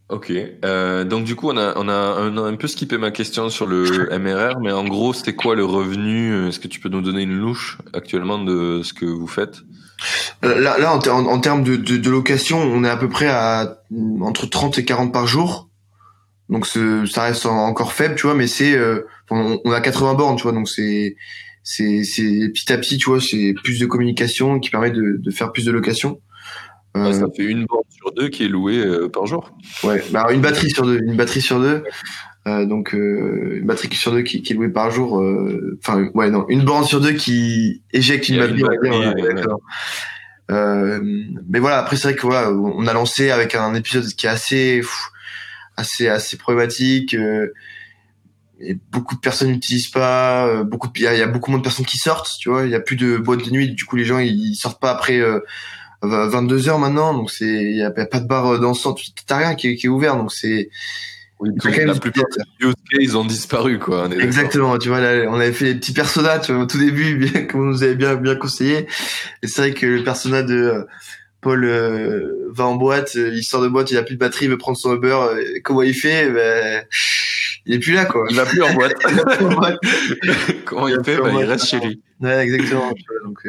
Ok, euh, donc du coup on a on a un, un, peu skippé ma question sur le MRR, mais en gros c'était quoi le revenu? Est-ce que tu peux nous donner une louche actuellement de ce que vous faites? Euh, Là, là en, en, termes de, de, de, location, on est à peu près à entre 30 et 40 par jour. donc ça reste encore faible, tu vois, mais c'est on, on, a 80 bornes, tu vois, donc c'est c'est c'est petit à petit, tu vois, c'est plus de communication qui permet de, de faire plus de location. Ça fait une borne sur deux qui est louée euh, par jour. Ouais, bah, une batterie sur deux, une batterie sur deux. Euh, donc euh, une batterie sur deux qui, qui est louée par jour. Enfin ouais non, une borne sur deux qui éjecte une batterie. mais voilà, après c'est vrai que voilà, on a lancé avec un épisode qui est assez assez assez problématique. et beaucoup de personnes n'utilisent pas. beaucoup il y, a beaucoup moins de personnes qui sortent. Tu vois, il y a plus de boîtes de nuit. Du coup, les gens ils sortent pas après 22 heures maintenant, donc c'est il y, a pas de bar dansant, t'as rien qui est, qui est ouvert, donc c'est oui, la plupart des use cases ont disparu, quoi. Exactement. Tu vois, là, on avait fait des petits tu vois, au tout début, bien, comme on nous avait bien, bien conseillé. Et c'est vrai que le persona de euh, Paul euh, va en boîte, euh, il sort de boîte, il a plus de batterie, il veut prendre son Uber. comment il fait ben, Il est plus là, quoi. Il va plus en boîte. comment il, fait ben, Il reste chez lui. Ouais, exactement. donc,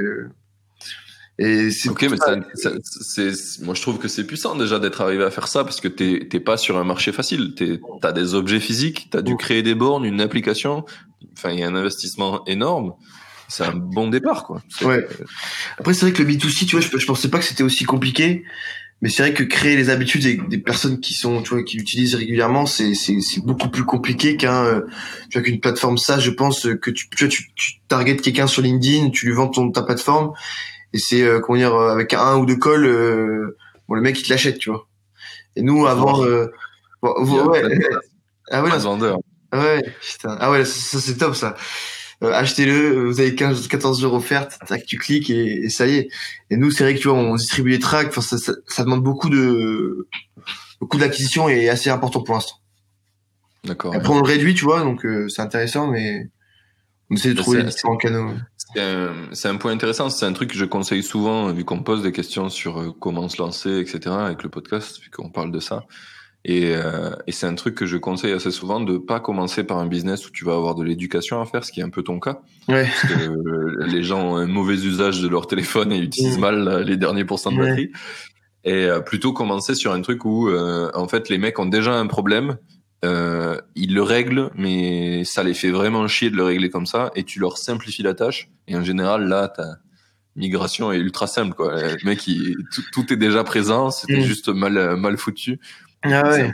et c'est ok, mais ça, c'est, moi je trouve que c'est puissant déjà d'être arrivé à faire ça parce que t'es, t'es pas sur un marché facile. T'es, t'as des objets physiques, t'as dû créer des bornes, une application. Enfin, il y a un investissement énorme. C'est un bon départ, quoi. Ouais. Après, c'est vrai que le B2C, tu vois, je, je pensais pas que c'était aussi compliqué. Mais c'est vrai que créer les habitudes des, des, personnes qui sont, tu vois, qui l'utilisent régulièrement, c'est, c'est, c'est beaucoup plus compliqué qu'un, euh, tu vois, qu'une plateforme ça. Je pense que tu, tu vois, tu, tu targetes quelqu'un sur LinkedIn, tu lui vends ton, ta plateforme et c'est euh, comment dire euh, avec un ou deux cols euh, bon le mec il te l'achète tu vois. Et nous avant euh, ouais, ah ouais. Ah ouais putain. Ah ouais ça, c'est top ça. Achetez-le vous avez 15 14 jours offertes tac tu cliques et, ça y est. Et nous c'est vrai que tu vois on distribue les tracks enfin ça, ça, ça, demande beaucoup de beaucoup d'acquisition et assez important pour l'instant. D'accord après on le réduit tu vois donc c'est intéressant mais on essaie de trouver différents canaux c'est un, point intéressant. C'est un truc que je conseille souvent, vu qu'on pose des questions sur euh, comment se lancer, etc., avec le podcast, vu qu'on parle de ça. Et, euh, et c'est un truc que je conseille assez souvent de pas commencer par un business où tu vas avoir de l'éducation à faire, ce qui est un peu ton cas. Ouais. Parce que euh, les gens ont un mauvais usage de leur téléphone et utilisent mal les derniers pourcents de batterie. Et plutôt commencer sur un truc où, en fait, les mecs ont déjà un problème euh, ils le règlent, mais ça les fait vraiment chier de le régler comme ça, et tu leur simplifies la tâche. Et en général, là, ta migration est ultra simple, quoi. Le mec, il, tout, est déjà présent, c'était mm. juste mal, mal foutu. Ah ouais.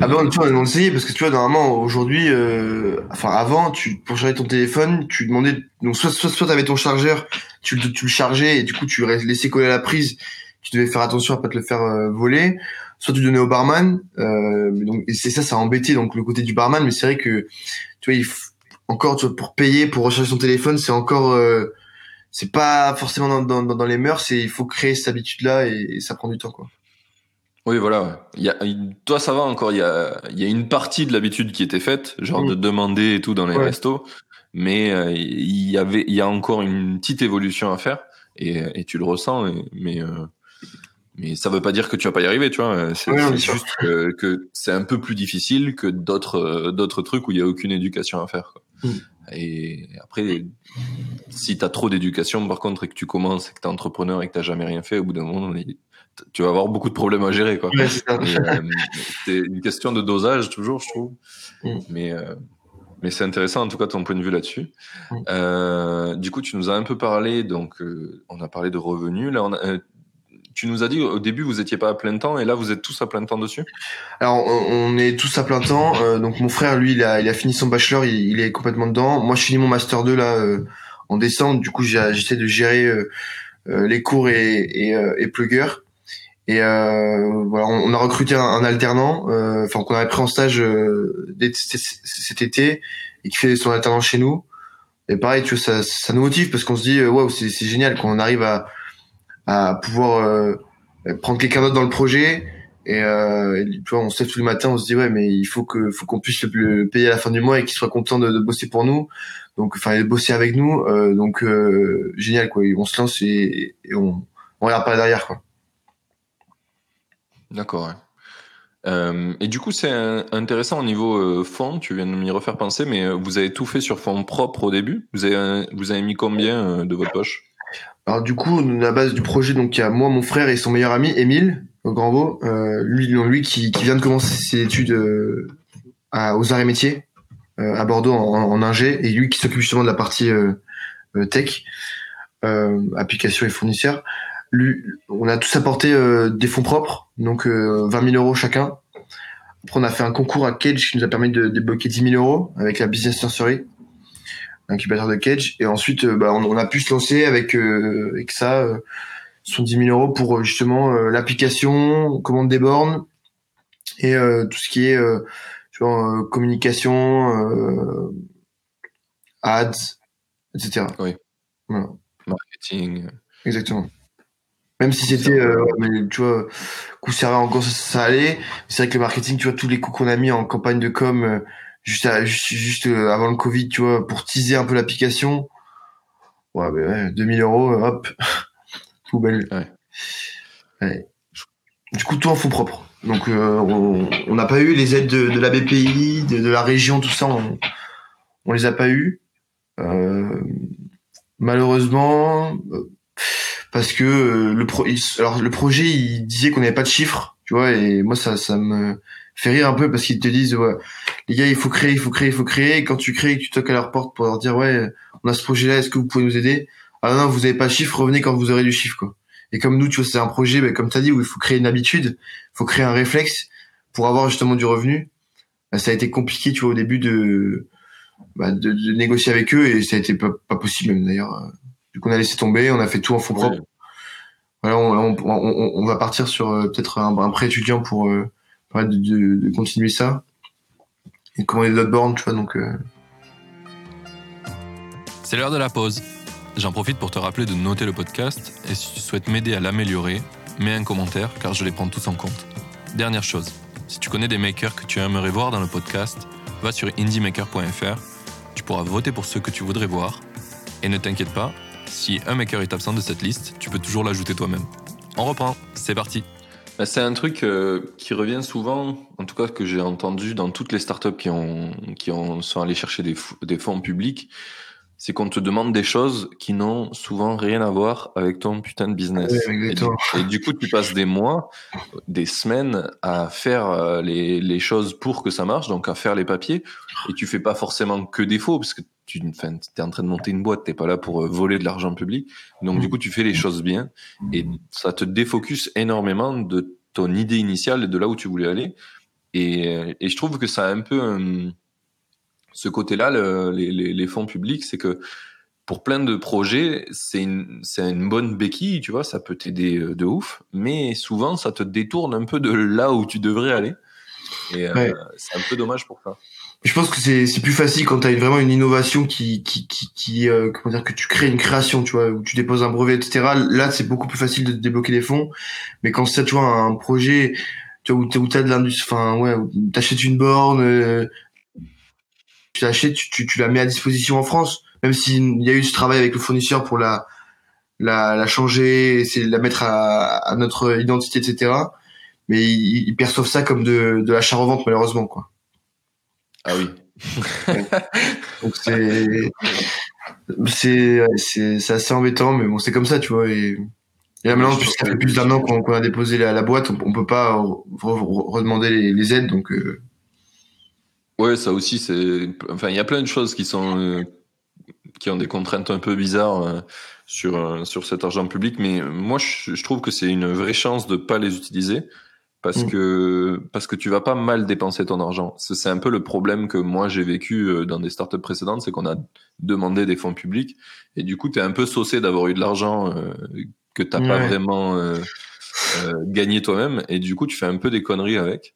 Ah ben, tu vois, on essayait parce que tu vois, normalement, aujourd'hui, euh, enfin, avant, tu, pour charger ton téléphone, tu demandais, donc, soit, soit, soit t'avais ton chargeur, tu, tu le chargeais et du coup, tu laissais coller à la prise, tu devais faire attention à pas te le faire euh, voler soit tu donnais au barman euh, donc et c'est ça ça a embêté donc le côté du barman mais c'est vrai que tu vois il encore tu vois, pour payer pour recharger son téléphone c'est encore euh, c'est pas forcément dans, dans, dans les mœurs c'est il faut créer cette habitude là et, ça prend du temps quoi. Oui voilà. Il y a toi ça va encore. Il y a il y a une partie de l'habitude qui était faite genre de mm. demander et tout dans les restos mais euh, il y avait il y a encore une petite évolution à faire et, et tu le ressens mais euh, mais ça veut pas dire que tu vas pas y arriver, tu vois. C'est juste que, c'est un peu plus difficile que d'autres euh, d'autres trucs où il y a aucune éducation à faire. Quoi. Mm. Et après, si tu as trop d'éducation, par contre, et que tu commences et que tu es entrepreneur et que tu jamais rien fait, au bout d'un moment, tu vas avoir beaucoup de problèmes à gérer. quoi. Euh, c'est une question de dosage, toujours, je trouve. Mm. Mais, euh, mais c'est intéressant, en tout cas, ton point de vue là-dessus. Mm. du coup, tu nous as un peu parlé, donc, on a parlé de revenus. Là, on a, tu nous as dit au début vous étiez pas à plein temps et là vous êtes tous à plein temps dessus? Alors on, est tous à plein temps. Euh, donc mon frère lui il a, il a fini son bachelor, il, est complètement dedans. Moi je finis mon master 2 là euh, en décembre. Du coup j'essaie de gérer euh, les cours et et, et plugger. Et voilà, on, a recruté un, alternant, enfin qu'on avait pris en stage cet été et qui fait son alternant chez nous. Et pareil, tu vois, ça, ça nous motive parce qu'on se dit, waouh, c'est génial quand on arrive à, à pouvoir euh, prendre quelqu'un d'autre dans le projet. Et, euh, tu vois on se lève tous les matins on se dit ouais mais il faut que faut qu'on puisse le, payer à la fin du mois et qu'il soit content de, de, bosser pour nous. Donc enfin bosser avec nous euh, donc euh, génial quoi. On se lance et, et, on on regarde pas derrière quoi. D'accord euh, et du coup, c'est intéressant au niveau euh, fond. Tu viens de m'y refaire penser, mais vous avez tout fait sur fond propre au début. Vous avez, vous avez mis combien de votre poche? Alors du coup, la base du projet, donc il y a moi, mon frère et son meilleur ami, Émile. au Grand Beau, euh, lui, lui qui, vient de commencer ses études euh, aux arts et métiers euh, à Bordeaux en, en, ingé, et lui qui s'occupe justement de la partie tech, application et fournisseurs. Lui, on a tous apporté des fonds propres, donc 20 000 euros chacun. Après, on a fait un concours à Cage qui nous a permis de débloquer 10 000 euros avec la Business Nursery, incubateur de Cage. Et ensuite, bah, on, on, a pu se lancer avec, avec ça sont 10 000 euros pour euh, justement euh, l'application, commande des bornes et euh, tout ce qui est genre, communication, ads, etc. Oui. Marketing. Exactement. Même si c'était, euh, mais tu vois, coup serré encore ça, ça allait. C'est vrai que le marketing, tu vois, tous les coups qu'on a mis en campagne de com juste, à, juste, juste avant le Covid, tu vois, pour teaser un peu l'application. Ouais, mais ouais, 2000 euros, hop, poubelle. Ouais. Du coup, tout en fonds propres. Donc, euh, on n'a pas eu les aides de, de la BPI, de, de, la région, tout ça, on, on les a pas eu. Euh, malheureusement, euh, parce que euh, le pro, alors le projet, il disait qu'on n'avait pas de chiffres, tu vois, et moi ça, ça me fait rire un peu parce qu'ils te disent, ouais, les gars, il faut créer, il faut créer, il faut créer. Et quand tu crées, tu toques à leur porte pour leur dire, ouais, on a ce projet-là, est-ce que vous pouvez nous aider? Ah non, vous avez pas de chiffre, revenez quand vous aurez du chiffre, quoi. Et comme nous, tu vois, c'est un projet, bah, comme tu as dit, où il faut créer une habitude, il faut créer un réflexe pour avoir justement du revenu. Bah, ça a été compliqué, tu vois, au début de, bah, de, de, négocier avec eux et ça a été pas, pas possible même d'ailleurs. Du coup, on a laissé tomber, on a fait tout en fonds propres. Voilà, on, on, on, va partir sur euh, peut-être un, un prêt étudiant pour euh, de, de, continuer ça et commander d'autres tu vois, donc. Euh... C'est l'heure de la pause. J'en profite pour te rappeler de noter le podcast et si tu souhaites m'aider à l'améliorer, mets un commentaire car je les prends tous en compte. Dernière chose, si tu connais des makers que tu aimerais voir dans le podcast, va sur indiemaker.fr, tu pourras voter pour ceux que tu voudrais voir et ne t'inquiète pas, si un maker est absent de cette liste, tu peux toujours l'ajouter toi-même. On reprend, c'est parti. Bah, c'est un truc euh, qui revient souvent, en tout cas que j'ai entendu dans toutes les startups qui, ont, qui ont, sont allées chercher des, des fonds publics. C'est qu'on te demande des choses qui n'ont souvent rien à voir avec ton putain de business. et, du, coup, tu passes des mois, des semaines à faire euh, les, les, choses pour que ça marche, donc à faire les papiers, et tu fais pas forcément que des faux, parce que tu es en train de monter une boîte, t'es pas là pour euh, voler de l'argent public. Donc du coup, tu fais les choses bien, et ça te défocus énormément de ton idée initiale et de là où tu voulais aller. Et, euh, et je trouve que ça a un peu un ce côté-là, le, les, les, fonds publics, c'est que pour plein de projets, c'est une, bonne béquille, tu vois, ça peut t'aider euh, de ouf, mais souvent, ça te détourne un peu de là où tu devrais aller. Et euh, c'est un peu dommage pour ça. Je pense que c'est, c'est plus facile quand tu as vraiment une innovation qui, qui, qui, qui euh, comment dire, que tu crées une création, tu vois, où tu déposes un brevet, etc. Là, c'est beaucoup plus facile de débloquer des fonds. Mais quand c'est, tu vois, un projet, tu vois, où t'as de l'industrie, enfin, ouais, t'achètes une borne, tu l'achètes, tu, tu, la mets à disposition en France, même s'il y a eu ce travail avec le fournisseur pour la la, la changer, c'est la mettre à, à, notre identité, etc. Mais ils, perçoivent ça comme de, de l'achat-revente malheureusement, quoi. Ah oui. Donc c'est c'est c'est assez embêtant, mais bon c'est comme ça, tu vois. Et, et là maintenant, puisque ça fait plus d'un an qu'on a déposé la, la boîte, on, on peut pas redemander les, les aides, donc. Euh, Ouais, ça aussi, c'est. Enfin, il y a plein de choses qui sont euh, qui ont des contraintes un peu bizarres euh, sur sur cet argent public, mais moi, je, je trouve que c'est une vraie chance de pas les utiliser parce mm. que parce que tu vas pas mal dépenser ton argent. C'est un peu le problème que moi j'ai vécu dans des startups précédentes, c'est qu'on a demandé des fonds publics et du coup, tu es un peu saucé d'avoir eu de l'argent que t'as pas vraiment gagné toi-même et du coup, tu fais un peu des conneries avec.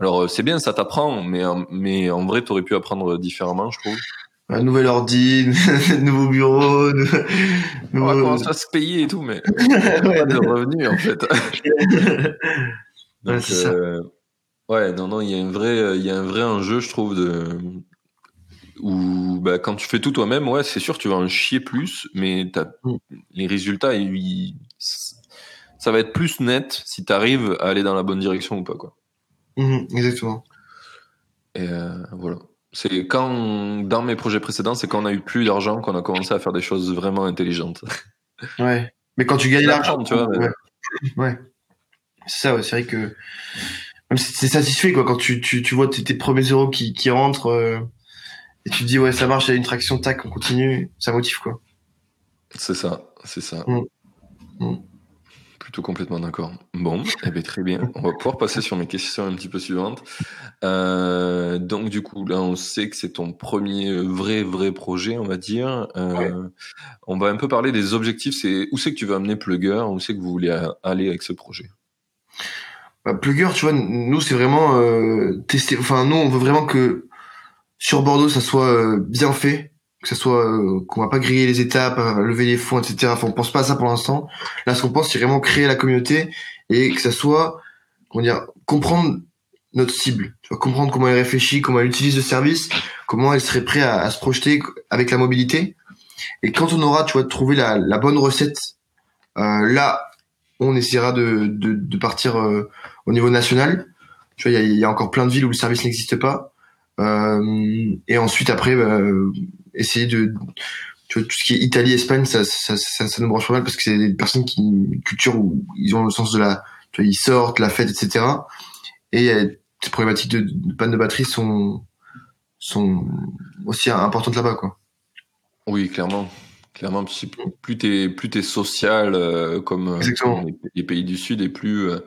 Alors euh, c'est bien, ça t'apprend, mais mais en vrai, t'aurais pu apprendre différemment, je trouve. Un nouvel ordi, nouveau bureau, nouveau... On va commencer à se payer et tout, mais pas de revenus en fait. Donc, ouais, euh, ouais, non, non, il y a un vrai, il y a un vrai enjeu, je trouve, de où bah, quand tu fais tout toi-même, ouais, c'est sûr, tu vas en chier plus, mais as... Mm. les résultats, ils... ça va être plus net si tu arrives à aller dans la bonne direction ou pas, quoi. Mhm, exactement. Et euh, voilà. C'est quand, dans mes projets précédents, c'est quand on a eu plus d'argent qu'on a commencé à faire des choses vraiment intelligentes. Ouais. Mais quand tu gagnes l'argent, tu vois. Ouais. C'est ça, c'est vrai que c'est satisfait quoi quand tu, tu, tu vois tes, tes premiers euros qui, qui rentrent euh, et tu te dis ouais ça marche, il y a une traction, tac, on continue, ça motive quoi. C'est ça, c'est ça. Mm. Mm. Plutôt complètement d'accord. Bon, eh bien, très bien. On va pouvoir passer sur mes questions un petit peu suivantes. Euh, donc du coup, là, on sait que c'est ton premier vrai, vrai projet, on va dire. Euh, On va un peu parler des objectifs. C'est où c'est que tu veux amener Plugger? Où c'est que vous voulez aller avec ce projet? Bah, Plugger, tu vois, nous, c'est vraiment euh, tester. Enfin, nous, on veut vraiment que sur Bordeaux, ça soit euh, bien fait que ça soit euh, qu'on va pas griller les étapes, euh, lever les fonds, etc. Enfin, on pense pas à ça pour l'instant. Là, ce qu'on pense, c'est vraiment créer la communauté et que ça soit, comment dire, comprendre notre cible, tu vois, comprendre comment elle réfléchit, comment elle utilise le service, comment elle serait prête à, se projeter avec la mobilité. Et quand on aura, tu vois, trouvé la, la bonne recette, euh, là, on essaiera de, de, partir euh, au niveau national. Tu vois, il y a, encore plein de villes où le service n'existe pas. Euh, et ensuite, après, bah, essayer de tout ce qui est Italie, Espagne, ça, ça, nous branche pas mal parce que c'est des personnes qui une culture où ils ont le sens de la, tu vois, ils sortent, la fête, etc. Et euh, ces problématiques de, de panne de batterie sont sont aussi importantes là-bas, quoi. Oui, clairement. Clairement, plus t'es plus t'es social euh, comme, euh, comme les, les, pays du Sud et plus euh,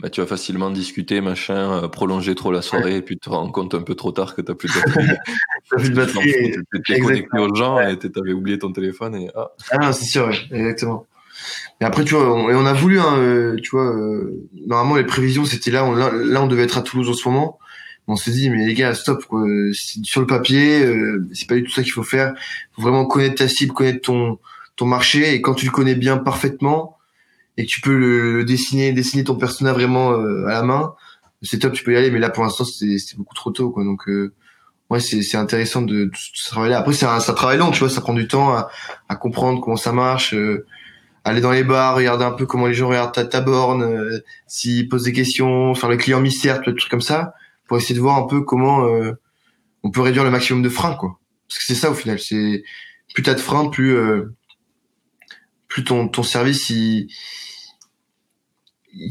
bah, tu vas facilement discuter, machin, euh, prolonger trop la soirée, ouais. et puis tu te rends compte un peu trop tard que t'as plus de batterie. t'as plus de batterie. T'es connecté aux gens ouais. et t'avais oublié ton téléphone et ah. Ah non, c'est sûr, exactement. Et après, tu vois, on, et on a voulu, hein, euh, tu vois, euh, normalement les prévisions c'était là, on, là, là, on devait être à Toulouse en ce moment. On s'est dit, mais les gars, stop, quoi. Sur le papier, euh, c'est pas du tout ça qu'il faut faire. Faut vraiment connaître ta cible, connaître ton ton marché, et quand tu le connais bien parfaitement, et que tu peux le dessiner, dessiner ton personnage vraiment euh, à la main, c'est top, tu peux y aller. Mais là, pour l'instant, c'est beaucoup trop tôt, quoi. Donc, euh, ouais, c'est intéressant de, de, de travailler. Après, c'est un, un, travail long, tu vois. Ça prend du temps à, à comprendre comment ça marche. Euh, aller dans les bars, regarder un peu comment les gens regardent ta, ta borne, euh, s'ils posent des questions, faire le client mystère, des trucs comme ça, pour essayer de voir un peu comment euh, on peut réduire le maximum de freins, quoi. Parce que c'est ça au final. C'est plus t'as de freins, plus plus ton ton service il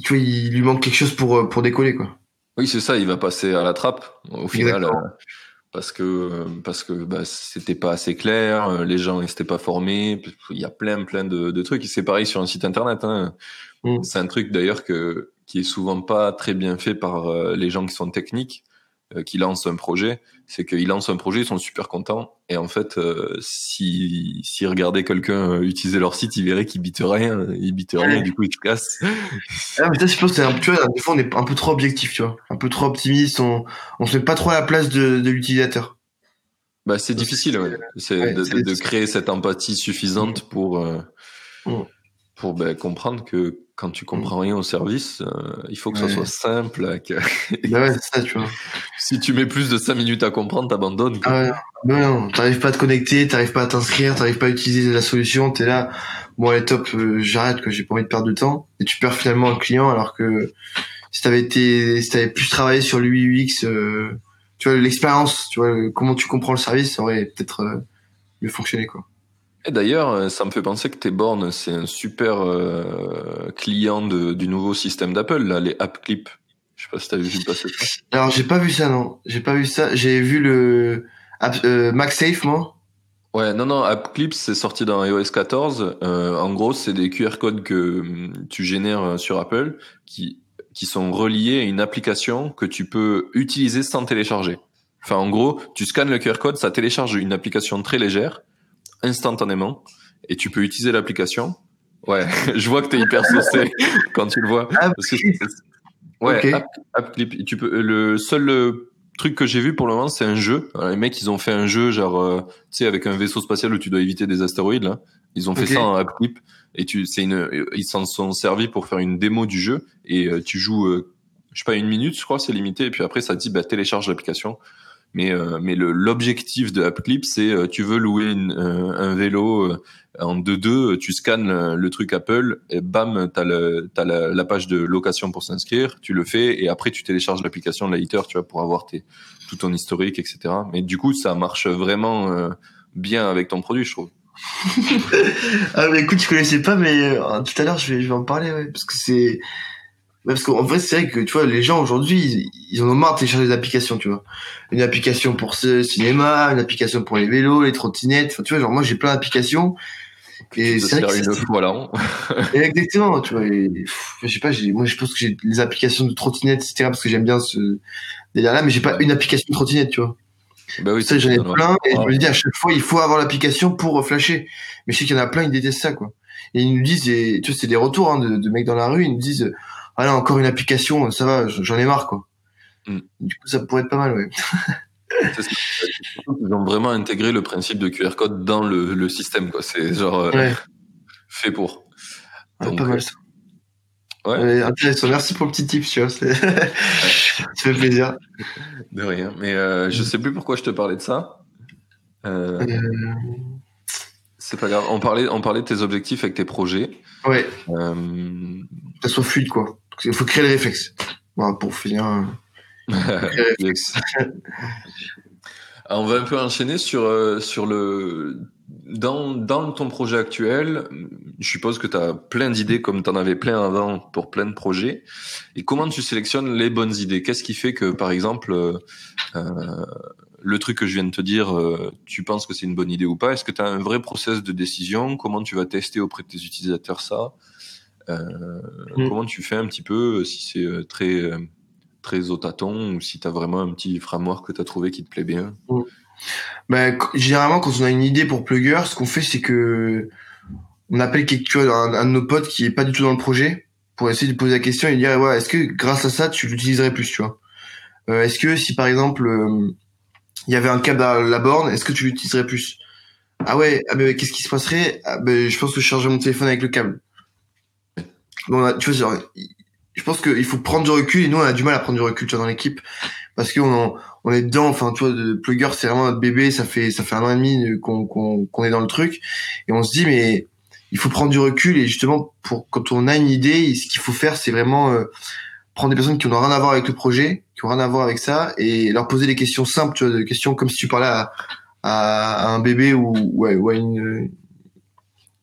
tu vois, il lui manque quelque chose pour pour décoller quoi. Oui, c'est ça, il va passer à la trappe au final euh, parce que parce que bah, c'était pas assez clair, les gens n'étaient pas formés, il y a plein plein de, de trucs. C'est pareil sur un site internet. Hein. Mm. C'est un truc d'ailleurs que qui est souvent pas très bien fait par euh, les gens qui sont techniques euh, qui lancent un projet, c'est qu'ils lancent un projet, ils sont super contents, et en fait, euh, si s'ils regardaient quelqu'un utiliser leur site, ils verraient qu'ils bitent rien, ils bitent rien, du coup ils se cassent. Ah, mais ça, je pense c'est un, tu vois, des fois on est un peu trop objectif, tu vois, un peu trop optimiste, on on se met pas trop à la place de, de l'utilisateur. Bah c'est difficile, ouais. c'est ouais, de, de, de, créer cette empathie suffisante pour euh, mmh. pour ben, comprendre que quand tu comprends rien au service, euh, il faut que ouais. ça soit simple. Que... bah ouais, c'est ça, tu vois. si tu mets plus de 5 minutes à comprendre, t'abandonnes. Ah ouais, non, t'arrives pas à te connecter, t'arrives pas à t'inscrire, t'arrives pas à utiliser la solution, t'es là, bon allez top, euh, j'arrête, que j'ai pas envie de perdre de temps, et tu perds finalement un client alors que si t'avais été, si t'avais plus travaillé sur l'UX, euh, tu vois, l'expérience, tu vois, comment tu comprends le service, ça aurait peut-être euh, mieux fonctionné, quoi. Et d'ailleurs, ça me fait penser que tes bornes, c'est un super euh, client de, du nouveau système d'Apple, là, les App Clip. Je sais pas si t'as vu passer ça. Alors, j'ai pas vu ça, non. J'ai pas vu ça. J'ai vu le euh, MagSafe, moi. Ouais, non, non, App Clips, c'est sorti dans iOS 14. Euh, en gros, c'est des QR codes que hum, tu génères sur Apple qui, qui sont reliés à une application que tu peux utiliser sans télécharger. Enfin, en gros, tu scannes le QR code, ça télécharge une application très légère instantanément et tu peux utiliser l'application. Ouais, je vois que t'es hyper saucé quand tu le vois. App parce que ouais, okay. app, app, clip. Et tu peux le seul truc que j'ai vu pour le moment, c'est un jeu. Alors, les mecs, ils ont fait un jeu genre euh, tu sais avec un vaisseau spatial où tu dois éviter des astéroïdes là. Ils ont fait okay. ça en app clip et tu c'est une ils s'en sont servis pour faire une démo du jeu et euh, tu joues euh, je sais pas une minute, je crois, c'est limité et puis après ça te dit bah télécharge l'application mais euh, mais l'objectif de AppClip c'est euh, tu veux louer une, euh, un vélo en 2-2 tu scannes le, le, truc Apple et bam t'as le t'as la, la page de location pour s'inscrire tu le fais et après tu télécharges l'application Later tu vois pour avoir tes tout ton historique etc mais du coup ça marche vraiment bien avec ton produit je trouve. Ah mais écoute je connaissais pas mais tout à l'heure je vais je vais en parler ouais, parce que c'est Parce qu'en vrai, c'est vrai que, tu vois, les gens aujourd'hui, ils, en ont marre de télécharger des applications, tu vois. Une application pour ce cinéma, une application pour les vélos, les trottinettes. Enfin, tu vois, genre, moi, j'ai plein d'applications. Et c'est vrai que une fois là. Exactement, tu vois. je sais pas, moi, je pense que j'ai les applications de trottinettes, etc., parce que j'aime bien ce délire-là, mais j'ai pas une application de trottinette, tu vois. Bah oui, ça, j'en ai plein, et je me dis, à chaque fois, il faut avoir l'application pour flasher. Mais je sais qu'il y en a plein, ils détestent ça, quoi. Et ils nous disent, et, tu vois, c'est des retours hein, de, de mecs dans la rue, ils nous disent, ah là encore une application, ça va, j'en ai marre quoi. Mm. Du coup, ça pourrait être pas mal, ouais. Ils ont vraiment intégré le principe de QR code dans le, le système, quoi. C'est genre euh, fait pour. Donc, pas mal ça. Ouais. intéressant. Merci pour le petit tip, tu vois. ça fait plaisir. De rien. Mais euh, je sais plus pourquoi je te parlais de ça. Euh... euh c'est pas grave. On parlait, on parlait de tes objectifs avec tes projets. Ouais. Euh... Ça soit fluide, quoi. Il faut créer le réflexe. Voilà, pour finir. on va un peu enchaîner sur, euh, sur le. Dans, dans ton projet actuel, je suppose que tu as plein d'idées comme tu en avais plein avant pour plein de projets. Et comment tu sélectionnes les bonnes idées? Qu'est-ce qui fait que, par exemple, euh, euh le truc que je viens de te dire, euh, tu penses que c'est une bonne idée ou pas? Est-ce que tu as un vrai process de décision? Comment tu vas tester auprès de tes utilisateurs ça? Euh, mm. Comment tu fais un petit peu euh, si c'est euh, très très au tâton ou si tu as vraiment un petit framework que tu as trouvé qui te plaît bien? Mm. ben, généralement quand on a une idée pour Plugger, ce qu'on fait c'est que on appelle tu vois, un, de nos potes qui est pas du tout dans le projet pour essayer de poser la question et dire ouais, est-ce que grâce à ça tu l'utiliserais plus tu vois? Euh, est-ce que si par exemple il y avait un câble à la borne est-ce que tu l'utiliserais plus? Ah ouais ah qu'est-ce qui se passerait? Ah ben, je pense que je chargerais mon téléphone avec le câble bon, tu vois, je pense qu'il faut prendre du recul et nous on a du mal à prendre du recul tu vois, dans l'équipe. Parce qu'on on est dedans enfin tu vois de plugger c'est vraiment notre bébé ça fait ça fait un an et demi qu'on qu'on est dans le truc. Et on se dit mais il faut prendre du recul et justement pour quand on a une idée ce qu'il faut faire c'est vraiment euh, prendre des personnes qui n'ont rien à voir avec le projet qui ont rien à voir avec ça et leur poser des questions simples tu vois des questions comme si tu parlais à, à, un bébé ou, ouais, ou à une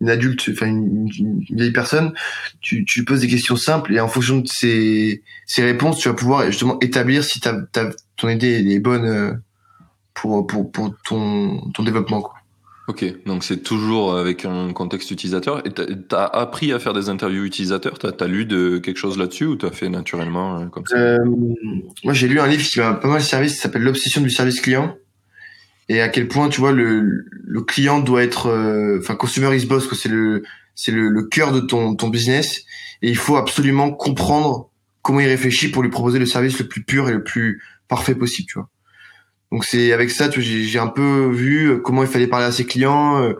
une adulte, enfin une, vieille personne, tu, tu poses des questions simples et en fonction de ces, ces réponses, tu vas pouvoir justement établir si ta, ton idée est bonne euh, pour, pour, pour ton, ton développement. Quoi. Ok, donc c'est toujours avec un contexte utilisateur. Et tu as appris à faire des interviews utilisateurs? Tu as, lu de quelque chose là-dessus ou tu as fait naturellement euh, comme ça? Euh, Moi, j'ai lu un livre qui m'a pas mal servi, ça s'appelle L'obsession du service client et à quel point tu vois le, le client doit être euh, enfin consumer is boss c'est le c'est le, le cœur de ton ton business. Et il faut absolument comprendre comment il réfléchit pour lui proposer le service le plus pur et le plus parfait possible tu vois. Donc c'est avec ça tu j'ai un peu vu comment il fallait parler à ses clients euh,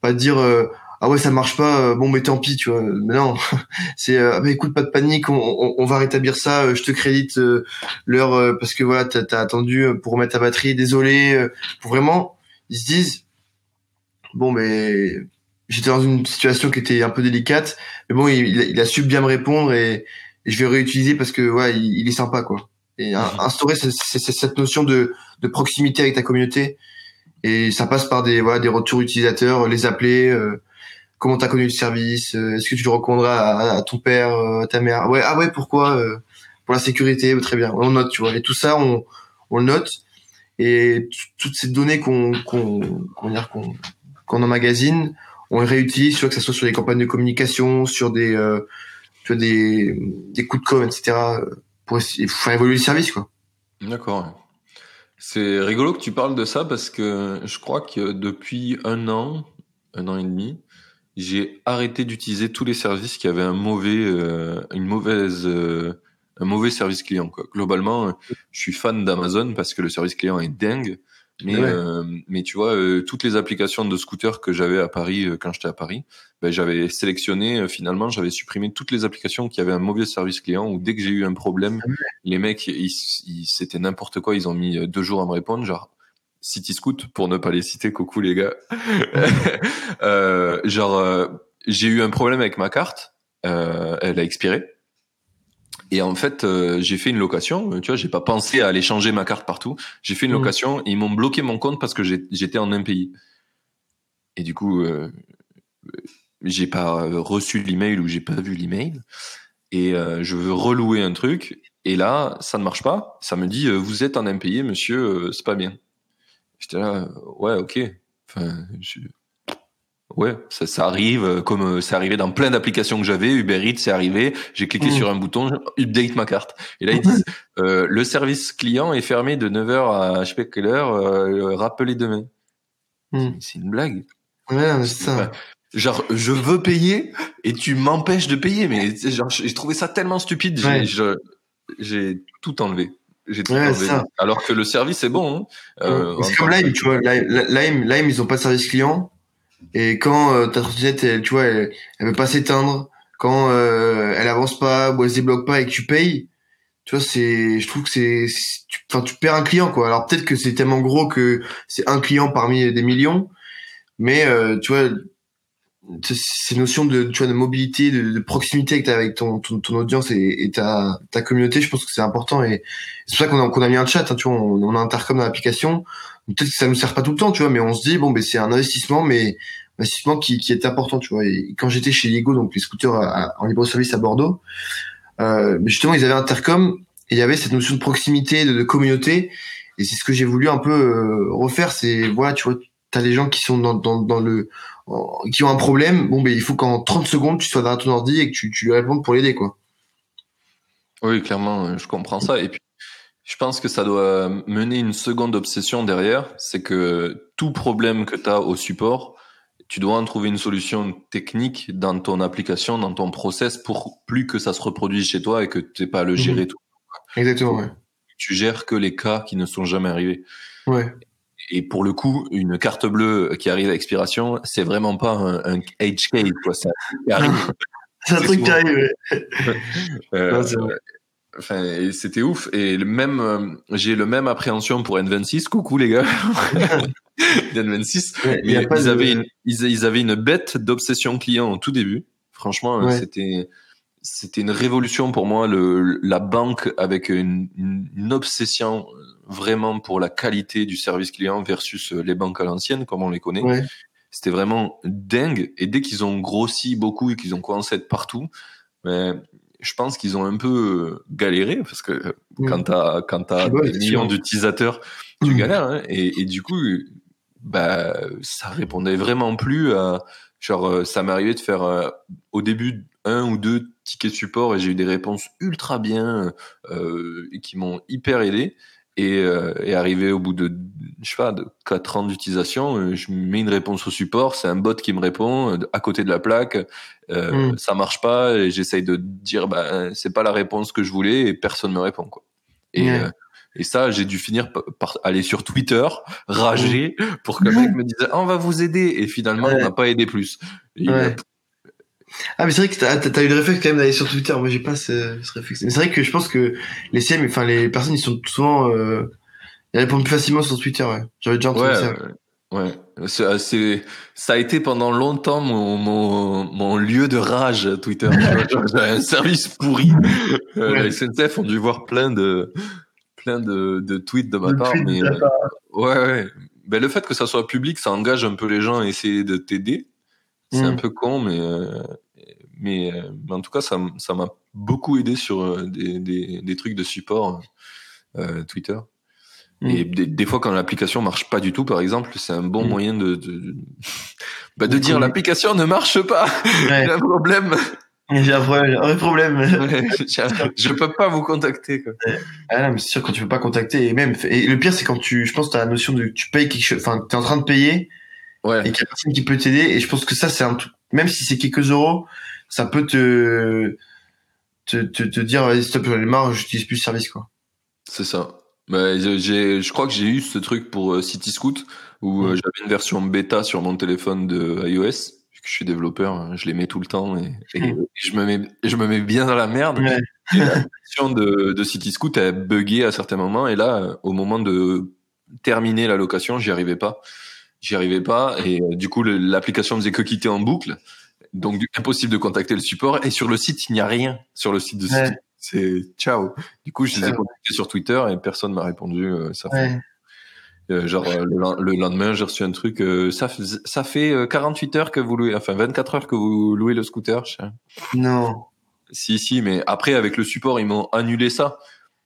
pas dire euh, ah ouais ça marche pas euh, bon mais tant pis tu vois. Mais non c'est euh, ah, écoute pas de panique on, on, va rétablir ça euh, je te crédite l'heure parce que voilà t'as as attendu pour remettre ta batterie désolé pour vraiment ils se disent bon mais j'étais dans une situation qui était un peu délicate mais bon il, il a su bien me répondre et, je vais réutiliser parce que ouais il, il est sympa quoi. Et instaurer c'est cette notion de, de proximité avec ta communauté. Et ça passe par des voilà des retours utilisateurs les appeler comment t'as connu le service euh, Est-ce que tu le recommanderas à, ton père, euh, à ta mère? Ouais, ah ouais, pourquoi euh, Pour la sécurité, très bien. On note, tu vois. Et tout ça, on, on le note. Et toutes ces données qu'on qu'on qu'on emmagasine, on les réutilise, soit que ça soit sur des campagnes de communication, sur des tu vois, des des coups de com, etc. pour faire évoluer le service, quoi. D'accord. C'est rigolo que tu parles de ça parce que je crois que depuis un an, un an et demi, j'ai arrêté d'utiliser tous les services qui avaient un mauvais, euh, une mauvaise, euh, un mauvais service client. Quoi. Globalement, je suis fan d'Amazon parce que le service client est dingue. Mais, euh, mais tu vois, toutes les applications de scooter que j'avais à Paris quand j'étais à Paris, ben, j'avais sélectionné, finalement, j'avais supprimé toutes les applications qui avaient un mauvais service client ou dès que j'ai eu un problème, ah les mecs, ils, c'était n'importe quoi, ils ont mis deux jours à me répondre, genre City Scoot, pour ne pas les citer, coucou les gars. euh, genre, euh, j'ai eu un problème avec ma carte, euh, elle a expiré. Et en fait, j'ai fait une location. Tu vois, j'ai pas pensé à aller changer ma carte partout. J'ai fait une mmh. location et ils m'ont bloqué mon compte parce que j'étais en un pays. Et du coup, j'ai pas reçu l'email ou j'ai pas vu l'email. et je veux relouer un truc et là ça ne marche pas. Ça me dit vous êtes en impayé, monsieur, c'est pas bien. J'étais là, ouais, ok. Enfin, je... Ouais, ça, ça arrive euh, comme euh, c'est arrivé dans plein d'applications que j'avais. Uber Eats, c'est arrivé. J'ai cliqué mm. sur un bouton, update ma carte. Et là, ils disent euh, le service client est fermé de 9h à je sais pas quelle heure. Euh, rappelez demain. Mm. C'est une blague. Ouais, c'est ça. genre, je veux payer et tu m'empêches de payer. Mais genre, j'ai trouvé ça tellement stupide. J'ai tout enlevé. J'ai tout enlevé. Alors que le service est bon. Hein. Euh, c'est comme Lime, tu vois. Lime, Lime, ils ont pas de service client. Et quand euh, ta trottinette, elle, tu vois, elle, elle veut pas s'éteindre, quand euh, elle avance pas ou elle se débloque pas et que tu payes, tu vois, c'est, je trouve que c'est, enfin, tu, perds un client, quoi. Alors peut-être que c'est tellement gros que c'est un client parmi des millions, mais euh, tu vois, ces notions de, tu vois, de mobilité, de, de proximité que as avec ton, ton, ton audience et, et, ta, ta communauté, je pense que c'est important et c'est pour ça qu'on a, qu'on a mis un chat, hein, tu vois, on, on a intercom dans l'application peut-être que ça nous sert pas tout le temps, tu vois, mais on se dit bon, ben c'est un investissement, mais investissement qui, qui est important, tu vois. Et quand j'étais chez Lego, donc les scooters en libre service à Bordeaux, euh, justement, ils avaient intercom et il y avait cette notion de proximité, de, communauté, et c'est ce que j'ai voulu un peu euh, refaire. C'est voilà, tu vois, t'as des gens qui sont dans, dans, dans le qui ont un problème, bon ben il faut qu'en 30 secondes tu sois dans ton ordi et que tu, tu lui répondes pour l'aider quoi. Oui, clairement, je comprends ça. Et puis je pense que ça doit mener une seconde obsession derrière, c'est que tout problème que tu as au support, tu dois en trouver une solution technique dans ton application, dans ton process, pour plus que ça se reproduise chez toi et que tu n'aies pas à le gérer mhm. tout. Exactement, ouais. Tu gères que les cas qui ne sont jamais arrivés. Ouais. Et pour le coup, une carte bleue qui arrive à expiration, c'est vraiment pas un, age case, quoi. Ça arrive. c'est un truc qui arrive. euh, Enfin, c'était ouf. Et le même, euh, j'ai le même appréhension pour N26. Coucou les gars. N26. mais ils, avaient une, ils, avaient une bête d'obsession client au tout début. Franchement, c'était, c'était une révolution pour moi. Le, la banque avec une, une, obsession vraiment pour la qualité du service client versus les banques à l'ancienne, comme on les connaît. C'était vraiment dingue. Et dès qu'ils ont grossi beaucoup et qu'ils ont commencé à être partout, ben, je pense qu'ils ont un peu euh, galéré parce que quand t'as quand t'as des millions d'utilisateurs, tu mm. galères. Hein, et, et, du coup, bah ça répondait vraiment plus à genre euh, ça m'est arrivé de faire euh, au début un ou deux tickets support et j'ai eu des réponses ultra bien euh, qui m'ont hyper aidé et, euh, et arrivé au bout de je sais pas de quatre ans d'utilisation euh, je mets une réponse au support c'est un bot qui me répond euh, à côté de la plaque euh, mm. ça marche pas et j'essaye de dire bah c'est pas la réponse que je voulais et personne me répond quoi. Et et ça j'ai dû finir par, aller sur Twitter rager mm. pour que le mec me dise ah, on va vous aider et finalement on n'a pas aidé plus ah mais c'est vrai que t'as as eu le réflexe quand même d'aller sur Twitter. Moi j'ai pas ce, ce réflexe. Mais c'est vrai que je pense que les CM, enfin les personnes, ils sont souvent, euh, ils répondent plus facilement sur Twitter. Ouais. J'avais déjà entendu ça. Ouais, c'est, c'est, ça a été pendant longtemps mon, mon, mon lieu de rage Twitter. J'avais un service pourri. Euh, ouais. La SNCF ont dû voir plein de, plein de, de tweets de ma part, mais euh, ouais, ouais. Ben, le fait que ça soit public, ça engage un peu les gens à essayer de t'aider. C'est un mm. peu con, mais, euh, mais, euh, mais, en tout cas, ça m'a beaucoup aidé sur euh, des, des, des trucs de support euh, Twitter. Mm. Et des, des, fois, quand l'application marche pas du tout, par exemple, c'est un bon mm. moyen de, de, bah, de dire l'application ne marche pas. Ouais. J'ai un problème. J'ai un problème, un problème. Ouais, je peux pas vous contacter. Quoi. Ah non, mais c'est sûr quand tu peux pas contacter et même et le pire c'est quand tu, je pense, tu as la notion de tu payes quelque chose, enfin, t'es en train de payer Ouais. Et qu'il y a personne qui peut t'aider. Et je pense que ça, c'est un truc, même si c'est quelques euros, ça peut te, te, te, te dire, vas-y, stop, j'en ai marre, j'utilise plus le service, quoi. C'est ça. Bah, j'ai, je crois que j'ai eu ce truc pour euh, City Scoot où euh, j'avais une version bêta sur mon téléphone de iOS. Vu que je suis développeur, hein, je les mets tout le temps et, et, mm. je me mets, je me mets bien dans la merde. Ouais. Et la version de, de City Scoot a bugué à certains moments et là, au moment de terminer la location, j'y arrivais pas j'y arrivais pas et euh, du coup l'application faisait que quitter en boucle donc impossible de contacter le support et sur le site il n'y a rien sur le site de ouais. c'est ciao du coup je les ai contactés sur Twitter et personne m'a répondu euh, ça fait euh, genre euh, le, le, lendemain j'ai reçu un truc euh, ça ça fait 48 heures que vous louez enfin 24 heures que vous louez le scooter non Si, si, mais après, avec le support, ils m'ont annulé ça.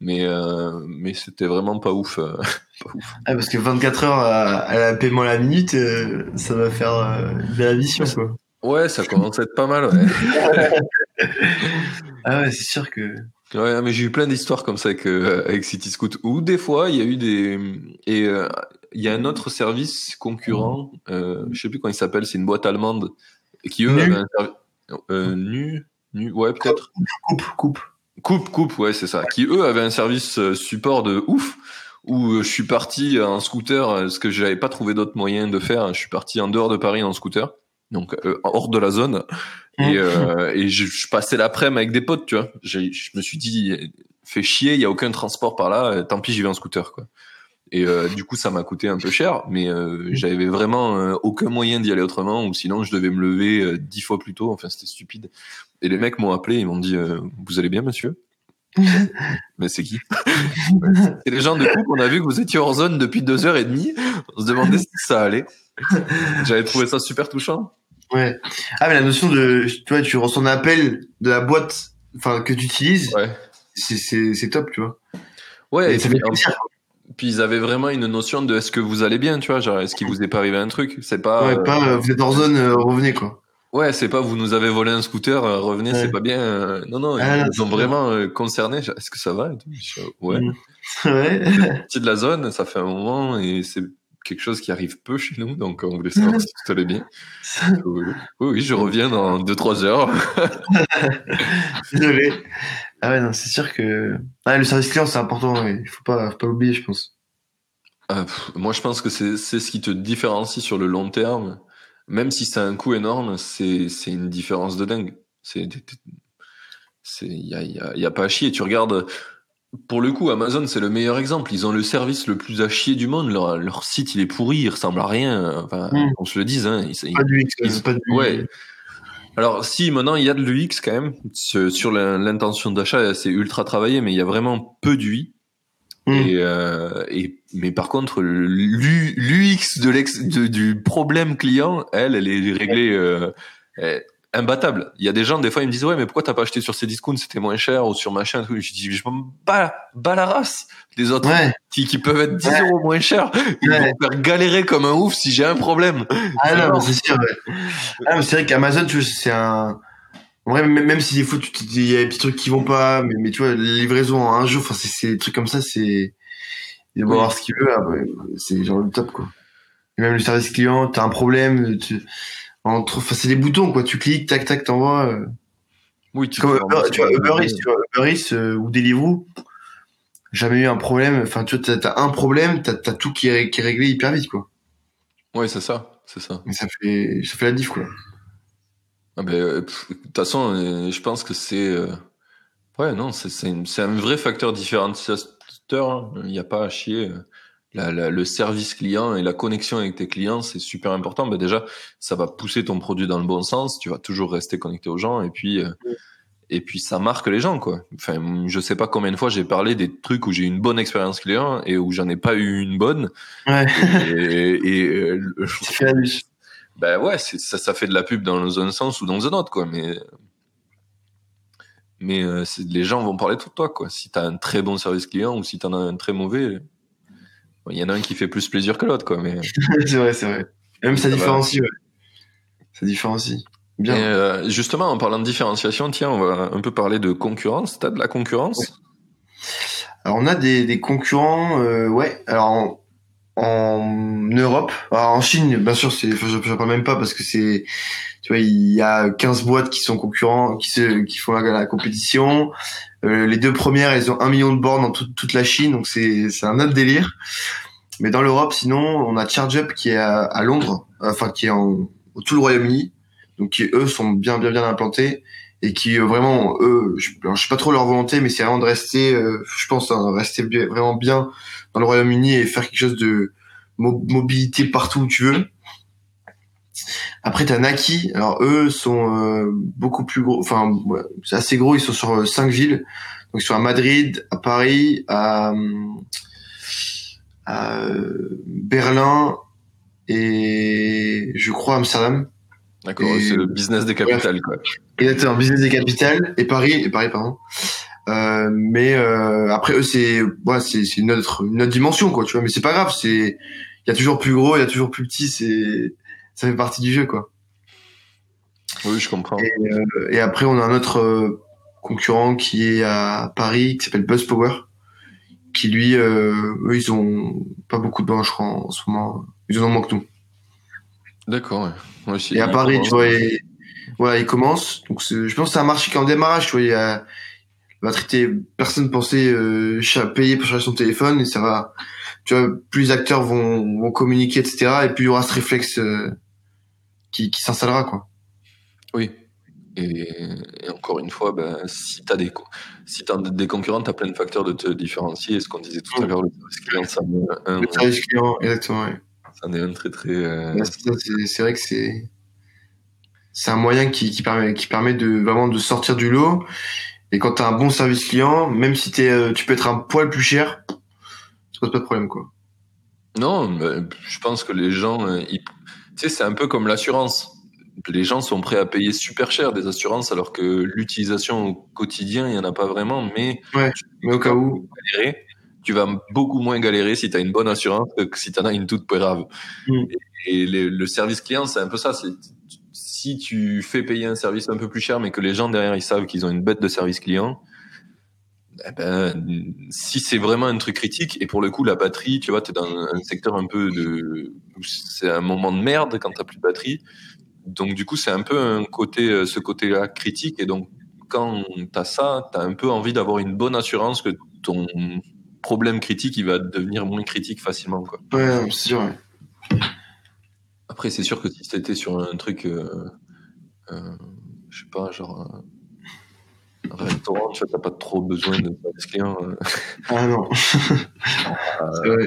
Mais, euh, mais c'était vraiment pas ouf. euh, pas ouf. Ah, parce que 24 heures à, à la paiement à la minute, euh, ça va faire une belle addition, quoi. Ouais, ça commence à être pas mal, ouais. Ah ouais, c'est sûr que. Ouais, mais j'ai eu plein d'histoires comme ça avec, euh, avec City Scoot. Ou des fois, il y a eu des... Et euh, il y a un autre service concurrent, euh, je sais plus comment il s'appelle, c'est une boîte allemande, qui eux Nu. avaient un service... Euh, nu Nu Ouais, peut-être. Coupe, coupe. Coupe, coupe, ouais, c'est ça. Qui eux avaient un service support de ouf, où je suis parti en scooter, parce que j'avais pas trouvé d'autre moyen de faire. Je suis parti en dehors de Paris en scooter, donc euh, hors de la zone, et, euh, et je, je passais l'après-midi avec des potes, tu vois. J'ai- Je me suis dit, fait chier, il y a aucun transport par là, euh, tant pis, j'y vais en scooter, quoi. Et euh, du coup, ça m'a coûté un peu cher, mais euh, j'avais vraiment euh, aucun moyen d'y aller autrement, ou sinon je devais me lever euh, dix fois plus tôt. Enfin, c'était stupide. Et les mecs m'ont appelé, ils m'ont dit euh, Vous allez bien, monsieur? Mais c'est qui? C'est les gens de coupe. On a vu que vous étiez hors zone depuis deux heures et demie. On se demandait si ça allait. J'avais trouvé ça super touchant. Ouais. Ah, mais la notion de, tu vois, tu reçois un appel de la boîte, enfin, que tu utilises, Ouais. c'est, top, tu vois. Ouais. Et Et puis, puis ils avaient vraiment une notion de est-ce que vous allez bien, tu vois, genre est-ce qu'il vous est pas arrivé un truc? C'est pas. Ouais, euh, pas, euh, vous êtes hors zone, euh, revenez, quoi. Ouais, c'est pas vous nous avez volé un scooter, euh, revenez, Ouais. c'est pas bien. euh, non, non, Ah, ils non, nous ont c'est vraiment euh, concernés. Est-ce que ça va Ouais. Mm. Ouais. Petit de la zone, ça fait un moment et c'est quelque chose qui arrive peu chez nous, donc on voulait savoir si tout allait bien. Oui, oui, je reviens dans 2-3 heures. Désolé. Ah ouais, non, c'est sûr que, ah, le service client, c'est important, ouais. il faut pas, faut pas l'oublier, je pense. Euh, pff, moi, je pense que c'est ce qui te différencie sur le long terme. Même si c'est un coût énorme, c'est une différence de dingue. Il y a, y, a, y a pas à chier. Tu regardes pour le coup, Amazon c'est le meilleur exemple. Ils ont le service le plus à chier du monde. Leur, leur site il est pourri, il ressemble à rien. Enfin, Mm. on se le dise. Hein. Ils- Pas du X, ils- pas du Ouais. Alors si maintenant il y a de l'UX quand même sur l'intention d'achat, c'est ultra travaillé, mais il y a vraiment peu d'UI. Mm. Et, euh, et mais par contre l'U- l'UX de l'ex de- du problème client, elle, elle est réglée euh, euh, imbattable. Il y a des gens des fois ils me disent ouais mais pourquoi t'as pas acheté sur ces discounts? C'était moins cher ou sur machin tout. Je dis je m'en bats, bats la race des autres Ouais. qui, qui peuvent être 10 Ouais. euros moins cher. Ils Ouais. vont me faire galérer comme un ouf si j'ai un problème. Ah C'est non, c'est sûr. Ah, c'est vrai qu'Amazon, c'est un, en vrai, même, si des fois, il y a des petits trucs qui vont pas, mais, mais tu vois, les livraisons en un jour, enfin, c'est, des trucs comme ça, c'est, il Oui. avoir ce qu'il veut, ouais, c'est genre le top, quoi. Et même le service client, t'as un problème, tu, entre, enfin, c'est des boutons, quoi, tu cliques, tac, tac, t'envoies, euh. Oui, tu Comme Uber, tu vois. Uber Eats, tu vois, Uber Eats, euh, ou Deliveroo, jamais eu un problème, enfin, tu vois, t'as, t'as un problème, t'as, t'as tout qui est, qui est réglé hyper vite, quoi. Ouais, c'est ça, c'est ça. Et ça fait, ça fait la diff, quoi. Ah ben, euh, de toute façon, je pense que c'est, ouais, non, c'est un vrai facteur différenciateur. hein. Il n'y a pas à chier. La, la- le service client et la connexion avec tes clients, c'est super important. Ben déjà, ça va pousser ton produit dans le bon sens. Tu vas toujours rester connecté aux gens et puis. euh, Et puis ça marque les gens quoi. Enfin, je sais pas combien de fois j'ai parlé des trucs où j'ai eu une bonne expérience client et où j'en ai pas eu une bonne. Ouais. Et, et, euh, ben ouais, ça, ça fait de la pub dans un sens ou dans un autre, quoi. Mais, mais euh, les gens vont parler de toi, quoi. Si t'as un très bon service client ou si t'en as un très mauvais, il y en a un qui fait plus plaisir que l'autre, quoi. Mais c'est vrai, c'est vrai. Même ça Ça va. différencie, ouais. Ça différencie. Bien. Et, euh, justement, en parlant de différenciation, tiens, on va un peu parler de concurrence. T'as de la concurrence? Alors on a des, des concurrents, euh, ouais. Alors en, en Europe, alors en Chine, bien sûr, c'est, enfin, je, je parle même pas parce que c'est, tu vois, il y a 15 boîtes qui sont concurrents, qui se, qui font la, compétition. Euh, les deux premières, elles ont un million de bornes dans toute, toute la Chine, donc c'est, un autre délire. Mais dans l'Europe, sinon, on a ChargeUp qui est à, à Londres, enfin qui est en tout le Royaume-Uni, donc qui eux sont bien bien bien implantés et qui euh, vraiment eux, je, je sais pas trop leur volonté, mais c'est vraiment de rester, euh, je pense, hein, rester vraiment bien dans le Royaume-Uni et faire quelque chose de mo- mobilité partout où tu veux. Après, t'as Naki. Alors eux sont euh, beaucoup plus gros. Enfin, ouais, c'est assez gros. Ils sont sur euh, cinq villes. Donc ils sont à Madrid, à Paris, à, à euh, Berlin et je crois Amsterdam. D'accord, c'est le business des capitales, quoi. Exactement, business des capitales et Paris, et Paris, pardon. Euh, mais après eux, c'est ouais, c'est c'est une autre une autre dimension, quoi, tu vois. Mais c'est pas grave, c'est il y a toujours plus gros, il y a toujours plus petit, c'est ça fait partie du jeu, quoi. Oui, je comprends. Et, euh, et après, on a un autre euh, concurrent qui est à Paris, qui s'appelle Buzz Power, qui lui, euh, eux, ils ont pas beaucoup de bancs, je crois, en ce moment. Ils en ont moins que nous. D'accord, ouais. Moi aussi, Et à Paris, tu vois, et, voilà, ils commencent. Donc, je pense que c'est un marché qui est en démarrage, tu vois. Il y a, il va traiter, personne pensait cha- payer pour charger son téléphone et ça va, tu vois, plus les acteurs vont, vont communiquer, etc. Et plus il y aura ce réflexe qui, qui s'installera, quoi. Oui. Et, et encore une fois, ben, si tu as des, si t'as des concurrents, tu as plein de facteurs de te différencier. Et ce qu'on disait tout à Mm. l'heure, le service client, ça en est un, Le service client, exactement. Ça en est un très très. euh, Ouais, c'est vrai que c'est c'est un moyen qui, qui permet qui permet de vraiment de sortir du lot. Et quand tu as un bon service client, même si t'es, euh, tu peux être un poil plus cher, ça pose pas de problème, quoi. Non, mais je pense que les gens, euh, ils- sais, c'est un peu comme l'assurance. Les gens sont prêts à payer super cher des assurances alors que l'utilisation au quotidien, il y en a pas vraiment, mais Ouais, mais au cas où. galérer, tu vas beaucoup moins galérer si tu as une bonne assurance que si tu en as une toute grave. Mm. Et, et le, le service client, c'est un peu ça. Si tu fais payer un service un peu plus cher, mais que les gens derrière ils savent qu'ils ont une bête de service client, eh ben, si c'est vraiment un truc critique, et pour le coup, la batterie, tu vois, tu es dans un secteur un peu de. C'est un moment de merde quand tu plus de batterie. Donc, du coup, c'est un peu un côté, euh, ce côté-là critique. Et donc, quand tu as ça, tu as un peu envie d'avoir une bonne assurance que ton problème critique, il va devenir moins critique facilement. Quoi. Ouais, c'est sûr. Après, c'est sûr que si c'était sur un truc, euh, euh, je sais pas, genre un, restaurant, tu t'as pas trop besoin de service client. euh, Ah non. Vrai.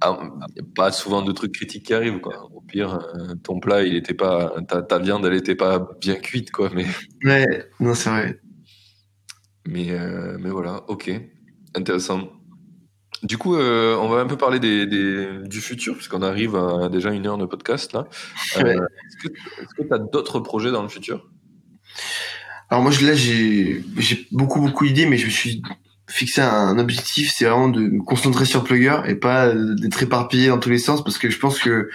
ah, y a pas souvent de trucs critiques qui arrivent. Quoi. Au pire, euh, ton plat, il était pas, ta, ta viande, elle était pas bien cuite, quoi. Mais, Ouais, non, c'est vrai. mais, euh, mais voilà, ok, intéressant. Du coup, euh, on va un peu parler des, des- du futur, puisqu'on arrive à déjà une heure de podcast là. Euh, Ouais. Est-ce que tu as d'autres projets dans le futur? Alors moi, je- là, j'ai beaucoup, beaucoup d'idées, mais je me suis fixé un objectif, c'est vraiment de me concentrer sur Plugger et pas euh, d'être éparpillé dans tous les sens, parce que je pense que,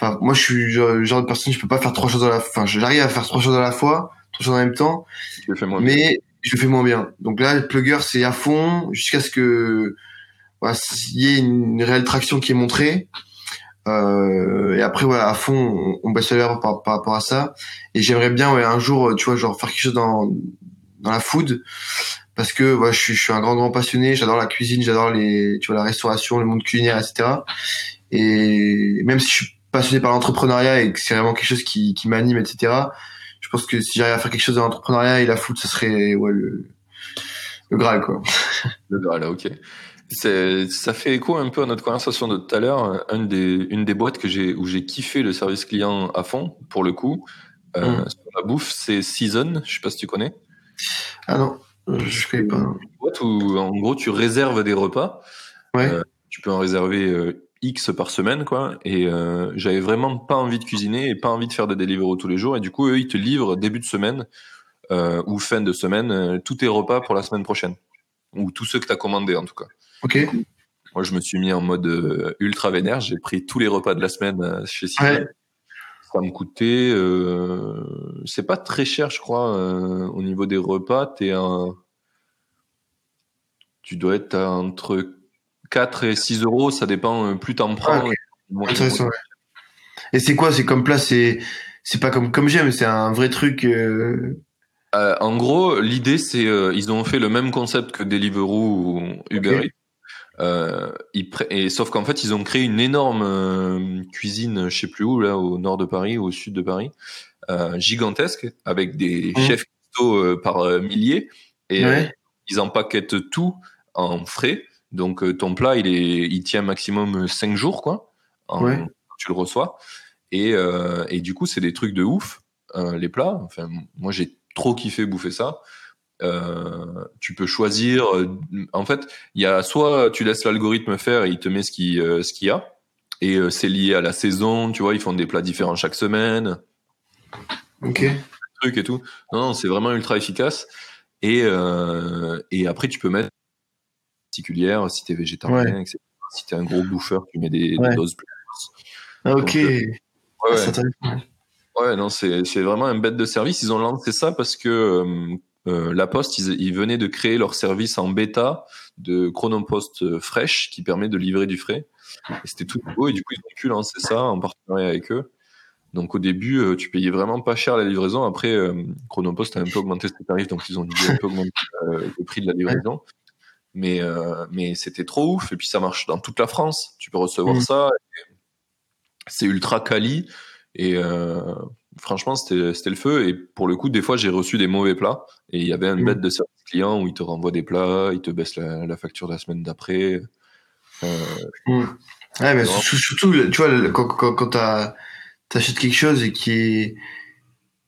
enfin, moi, je suis le genre, de personne, je peux pas faire trois choses à la, enfin, j'arrive à faire trois choses à la fois, trois choses en même temps, Je fais mais je le fais moins bien. Donc là, le Plugger, c'est à fond jusqu'à ce que voilà, s'il y ait une réelle traction qui est montrée. Euh, et après, voilà, à fond, on, on baisse l'heure par, par rapport à ça. Et j'aimerais bien, ouais, un jour, tu vois, genre faire quelque chose dans dans la food, parce que voilà, je suis, je suis un grand grand passionné. J'adore la cuisine, j'adore les, tu vois, la restauration, le monde culinaire, etc. Et même si je suis passionné par l'entrepreneuriat et que c'est vraiment quelque chose qui, qui m'anime, etc. Je pense que si j'arrive à faire quelque chose dans l'entrepreneuriat et la food, ce serait ouais, le, le Graal, quoi. Le Graal, ok. Ça fait écho un peu à notre conversation de tout à l'heure. Une des, une des boîtes que j'ai, où j'ai kiffé le service client à fond, pour le coup, euh, Mm. sur la bouffe, c'est Season. Je sais pas si tu connais. Ah non, je connais pas. Une boîte où, en gros, tu réserves des repas. Ouais. Euh, tu peux en réserver euh, X par semaine, quoi. Et euh, j'avais vraiment pas envie de cuisiner et pas envie de faire des Deliveroo tous les jours. Et du coup, eux, ils te livrent début de semaine euh, ou fin de semaine euh, tous tes repas pour la semaine prochaine. Ou tous ceux que tu as commandés, en tout cas. Ok. Moi, je me suis mis en mode euh, ultra vénère. J'ai pris tous les repas de la semaine euh, chez. Ouais. Ça me coûtait, euh, c'est pas très cher, je crois, euh, au niveau des repas. T'es un, tu dois être entre 4 et 6 euros, ça dépend. Plus t'en prends. Ah, moins- ouais. Et c'est quoi? C'est comme plat C'est c'est pas comme comme j'aime, c'est un vrai truc. euh, en gros, l'idée, c'est ils ont fait le même concept que Deliveroo ou Uber. Eats. Euh, ils et sauf qu'en fait, ils ont créé une énorme euh, cuisine, je sais plus où, là, au nord de Paris, au sud de Paris, euh, gigantesque, avec des Mhm. chefs cuistots par milliers. Et Ouais. ils empaquettent tout en frais. Donc ton plat, il est, il tient maximum 5 jours, quoi. En- Ouais. quand tu le reçois. Et, et du coup, c'est des trucs de ouf, les plats. Enfin, moi, j'ai trop kiffé bouffer ça. Euh, tu peux choisir. euh, en fait, il y a soit tu laisses l'algorithme faire et il te met ce qui euh, ce qu'il y a. Et euh, c'est lié à la saison, tu vois, ils font des plats différents chaque semaine. Ok. Truc et tout. Non, non c'est vraiment ultra efficace. Et, et après, tu peux mettre particulière si t'es végétarien, etc. Si t'es un gros bouffeur, tu mets des, des doses plus. Ah, ok. Donc, Ah, ouais, ouais, non, c'est c'est vraiment un bête de service. Ils ont lancé ça parce que euh, la Poste, ils, ils venaient de créer leur service en bêta de Chronopost euh, Fresh qui permet de livrer du frais. C'était tout nouveau et du coup ils ont pu lancer ça en partenariat avec eux. Donc au début, euh, tu payais vraiment pas cher la livraison. Après, euh, Chronopost a un peu augmenté ses tarifs, donc ils ont dû un peu augmenter le prix de la livraison. Mais euh, mais c'était trop ouf. Et puis ça marche dans toute la France. Tu peux recevoir Mhm. ça. C'est ultra quali. Et euh, franchement, c'était le feu. Et pour le coup, des fois, j'ai reçu des mauvais plats. Et il y avait un Mhm. bête de service client où ils te renvoient des plats, ils te baissent la, la facture la semaine d'après. Euh, Mm. Ouais, mais surtout, tu vois, quand, quand, quand t'achètes quelque chose et qui est,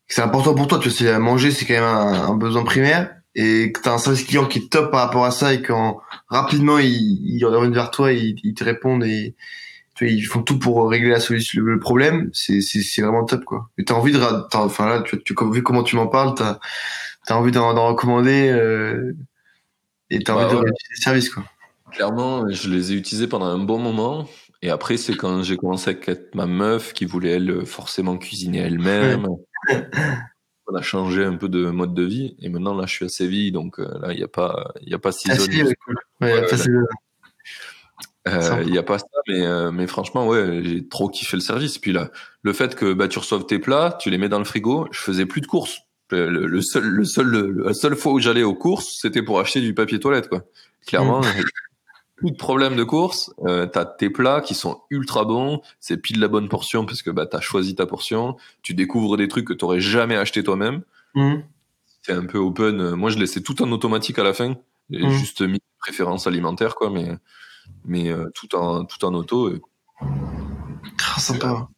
c'est important pour toi, tu vois, c'est à manger, c'est quand même un, un besoin primaire, et que t'as un service client qui est top par rapport à ça, et quand rapidement ils, reviennent vers toi, ils, ils te répondent et tu vois, ils font tout pour régler la solution, le, problème, c'est, c'est, c'est vraiment top, quoi. Et t'as envie de, enfin là, tu, tu, vu comment tu m'en parles, t'as, t'as envie d'en, d'en recommander, euh, et t'as Bah envie de ouais. réutiliser le service, quoi. Clairement, je les ai utilisés pendant un bon moment. Et après, c'est quand j'ai commencé à être ma meuf qui voulait, elle, forcément cuisiner elle-même. On a changé un peu de mode de vie. Et maintenant, là, je suis à Séville. Donc euh, là, il n'y a pas, il y a pas six Ah, zones. si, ouais, cool. Ouais, Ouais, ça, ouais. c'est- Euh. Il y a pas ça, mais, euh, mais franchement, ouais, j'ai trop kiffé le service. Puis là, le fait que bah, tu reçoives tes plats, tu les mets dans le frigo, je faisais plus de courses. Le, seul, le seul, le- la seule fois où j'allais aux courses, c'était pour acheter du papier toilette, quoi. Clairement, Mm. j'ai plus de problème de course. Euh, t'as tes plats qui sont ultra bons, c'est pile la bonne portion parce que bah t'as choisi ta portion. Tu découvres des trucs que t'aurais jamais acheté toi-même. Mhm. C'est un peu open. Euh, Moi, je laissais tout en automatique à la fin. J'ai Mm. juste mis préférence alimentaire, quoi, mais mais euh, tout en tout en auto, euh, sympa.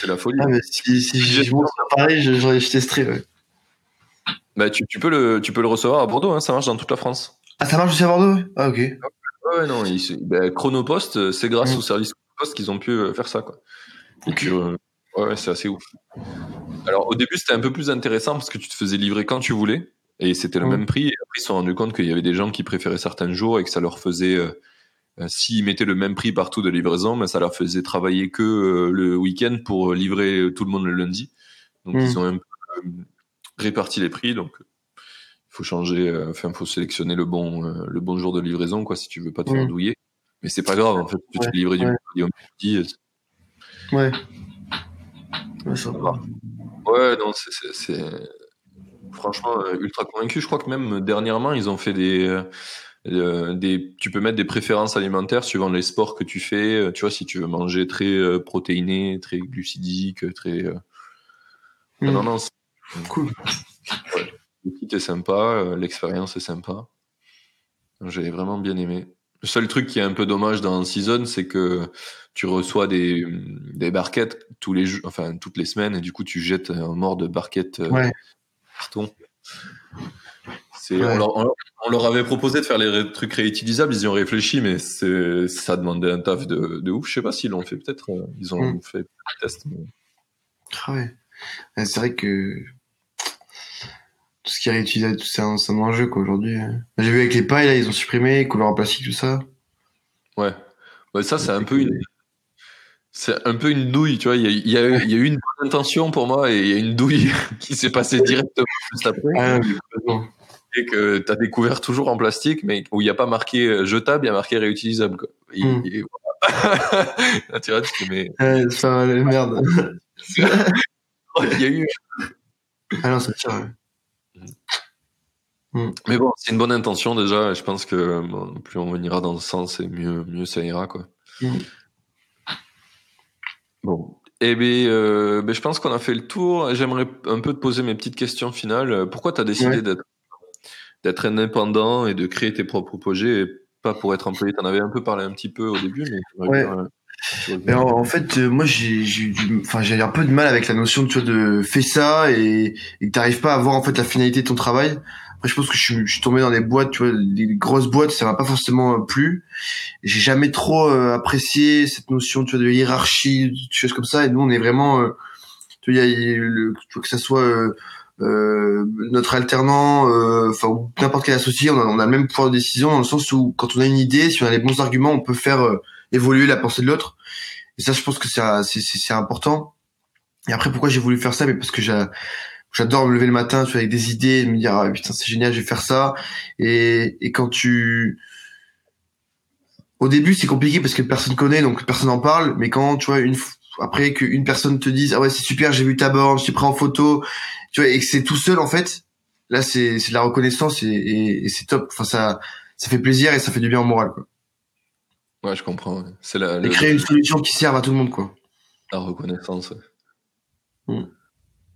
c'est la folie. Ah, mais si, si je je monte à Paris, je, je, je testerai, ouais. Bah, tu, tu peux le tu peux le recevoir à Bordeaux, hein, ça marche dans toute la France. Ah, ça marche aussi à Bordeaux, Ah, ok. Ouais, non, bah, Chronopost, euh, c'est grâce Mm. au service Chronopost qu'ils ont pu euh, faire ça, quoi. Euh, ouais, c'est assez ouf. Alors, au début, c'était un peu plus intéressant parce que tu te faisais livrer quand tu voulais et c'était le Mm. même prix. Et après, ils se sont rendus compte qu'il y avait des gens qui préféraient certains jours et que ça leur faisait, euh, s'ils mettaient le même prix partout de livraison, mais ça leur faisait travailler que euh, le week-end pour livrer tout le monde le lundi. Donc, Mm. ils ont un peu euh, réparti les prix. Donc, il faut changer, euh, enfin, faut sélectionner le bon, euh, le bon jour de livraison, quoi, si tu veux pas te faire Mm. douiller. Mais c'est pas grave, en fait, tu te fais livrer du mercredi au mercredi. Ouais. Ouais, ça va. Ouais, non, c'est, franchement euh, ultra convaincu. Je crois que même euh, dernièrement, ils ont fait des, euh, euh, des, tu peux mettre des préférences alimentaires suivant les sports que tu fais. Euh, Tu vois, si tu veux manger très euh, protéiné, très glucidique, très. euh, Mm. Non, non, c'est- Cool. le kit est sympa, euh, l'expérience est sympa. J'ai vraiment bien aimé. Le seul truc qui est un peu dommage dans Season, c'est que tu reçois des, des barquettes tous les enfin toutes les semaines, et du coup tu jettes un mort de barquettes euh, Ouais. carton. Ouais. on, leur, on leur- on leur avait proposé de faire les trucs réutilisables, ils y ont réfléchi, mais ça demandait un taf de, de ouf. Je sais pas s'ils l'ont fait, peut-être. euh, Ils ont Mm. fait des tests. mais- Ah ouais. Ouais, C'est vrai que tout ce qui est réutilisable, tout c'est un, c'est un enjeu quoi aujourd'hui. J'ai vu avec les pailles là, ils ont supprimé couleur en plastique tout ça. Ouais. Ouais, ça, c'est un peu une. C'est un peu une douille, tu vois. Il y a, il y, a, eu- une bonne intention pour moi et il y a une douille qui s'est passée directement juste après. Ah. Et que tu as découvert toujours en plastique, mais où il n'y a pas marqué euh, jetable, il y a marqué réutilisable. Quoi. Et- Mm. et voilà. Là, tu vois, tu te mets- Ouais, c'est merde. Il y a eu. Ah non, ça tire. Ouais. Mais bon, c'est une bonne intention déjà. et Je pense que bon, plus on ira dans ce sens, et mieux, mieux ça ira. Quoi. Mm. Bon. Eh bien, euh, ben, je pense qu'on a fait le tour. J'aimerais un peu te poser mes petites questions finales. Pourquoi tu as décidé Ouais. d'être d'être indépendant et de créer tes propres projets et pas pour être employé? Tu en avais un peu parlé un petit peu au début, mais Ouais. Mais en, en fait, euh, moi, j'ai, j'ai, enfin, un peu de mal avec la notion tu vois, de fais ça et, et que t'arrives pas à voir en fait la finalité de ton travail. Après, je pense que je suis, je suis tombé dans des boîtes, tu vois, des grosses boîtes, ça m'a pas forcément euh, plu. J'ai jamais trop euh, apprécié cette notion, tu vois, de hiérarchie, de choses comme ça. Et nous, on est vraiment, euh, tu Il y a, le, que ça soit euh, euh, notre alternant, euh, enfin n'importe quel associé, on a, on a, le même pouvoir de décision dans le sens où quand on a une idée, si on a les bons arguments, on peut faire euh, évoluer la pensée de l'autre. Et ça, je pense que c'est important. Et après, pourquoi j'ai voulu faire ça? Mais parce que j'adore me lever le matin, tu vois, avec des idées, et me dire ah, putain c'est génial, je vais faire ça. Et, et quand tu au début c'est compliqué parce que personne connaît, donc personne en parle. Mais quand tu vois une après qu'une personne te dise ah ouais c'est super, j'ai vu ta borne, je suis pris en photo, tu vois, et que c'est tout seul en fait. Là c'est de la reconnaissance et, et, c'est top. Enfin ça ça fait plaisir et ça fait du bien au moral quoi. Ouais, je comprends. C'est la. Et créer une solution qui serve à tout le monde quoi. La reconnaissance. Mm.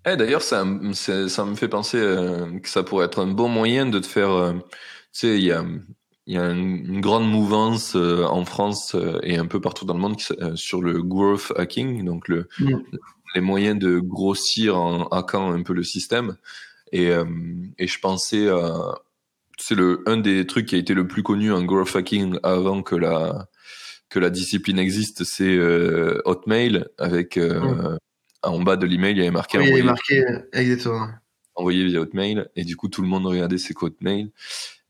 Eh, D'ailleurs, ça, ça me fait penser euh, que ça pourrait être un bon moyen de te faire. Euh, tu sais, il y a, y a une, grande mouvance euh, en France et un peu partout dans le monde sur le growth hacking, donc le, mm. les moyens de grossir en hackant un peu le système. Et, et je pensais c'est le un des trucs qui a été le plus connu en growth hacking avant que la que la discipline existe, c'est Hotmail avec mm en bas de l'email, il y avait marqué. Oui, il y avait marqué exactement. Envoyé via Hotmail, et du coup, tout le monde regardait ses codes mail.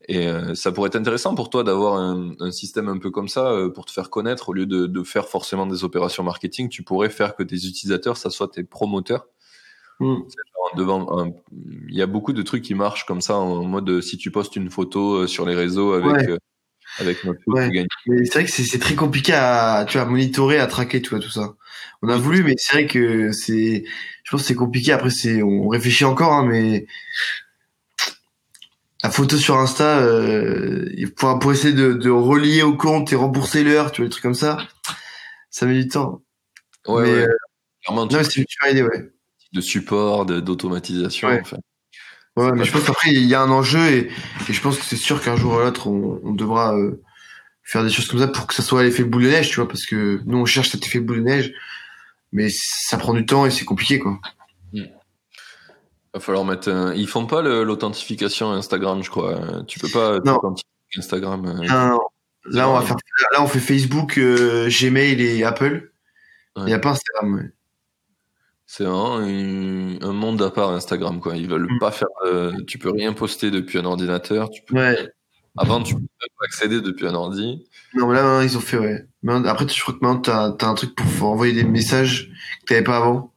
Et euh, ça pourrait être intéressant pour toi d'avoir un, un, système un peu comme ça euh, pour te faire connaître au lieu de, de, faire forcément des opérations marketing. Tu pourrais faire que tes utilisateurs, ça soit tes promoteurs. Mm. devant, il y a beaucoup de trucs qui marchent comme ça en mode si tu postes une photo euh, sur les réseaux avec avec notre ouais. C'est vrai que c'est très compliqué à tu vois, à monitorer, à traquer, tu vois, tout ça. On a voulu, mais c'est vrai que c'est, je pense que c'est compliqué. Après, c'est, on réfléchit encore, hein, mais la photo sur Insta, euh, pour, pour essayer de, de relier au compte et rembourser l'heure, tu vois, des trucs comme ça, ça met du temps. Ouais, mais, ouais. Euh, c'est une idée, ouais. De support, d'automatisation, ouais. enfin. Ouais, mais je pense qu'après, il y a un enjeu et, et je pense que c'est sûr qu'un jour ou l'autre, on, on, devra euh, faire des choses comme ça pour que ça soit l'effet boule de neige, tu vois, parce que nous, on cherche cet effet boule de neige mais ça prend du temps et c'est compliqué quoi. Il hmm. Va falloir mettre. Ils font pas l'authentification Instagram, je crois. Tu peux pas authentifier Instagram. Euh, non. Là, on va faire. Là, on fait Facebook, euh, Gmail et Apple. Il n'y a pas Instagram. C'est vraiment un monde à part Instagram, quoi. Ils veulent hmm. pas faire. tu peux rien poster depuis un ordinateur. Tu peux... Ouais. Avant, tu pouvais pas accéder depuis un ordi. Non, mais là, ils ont fait, ouais. après, je crois que maintenant, t'as as un truc pour envoyer des messages que t'avais pas avant.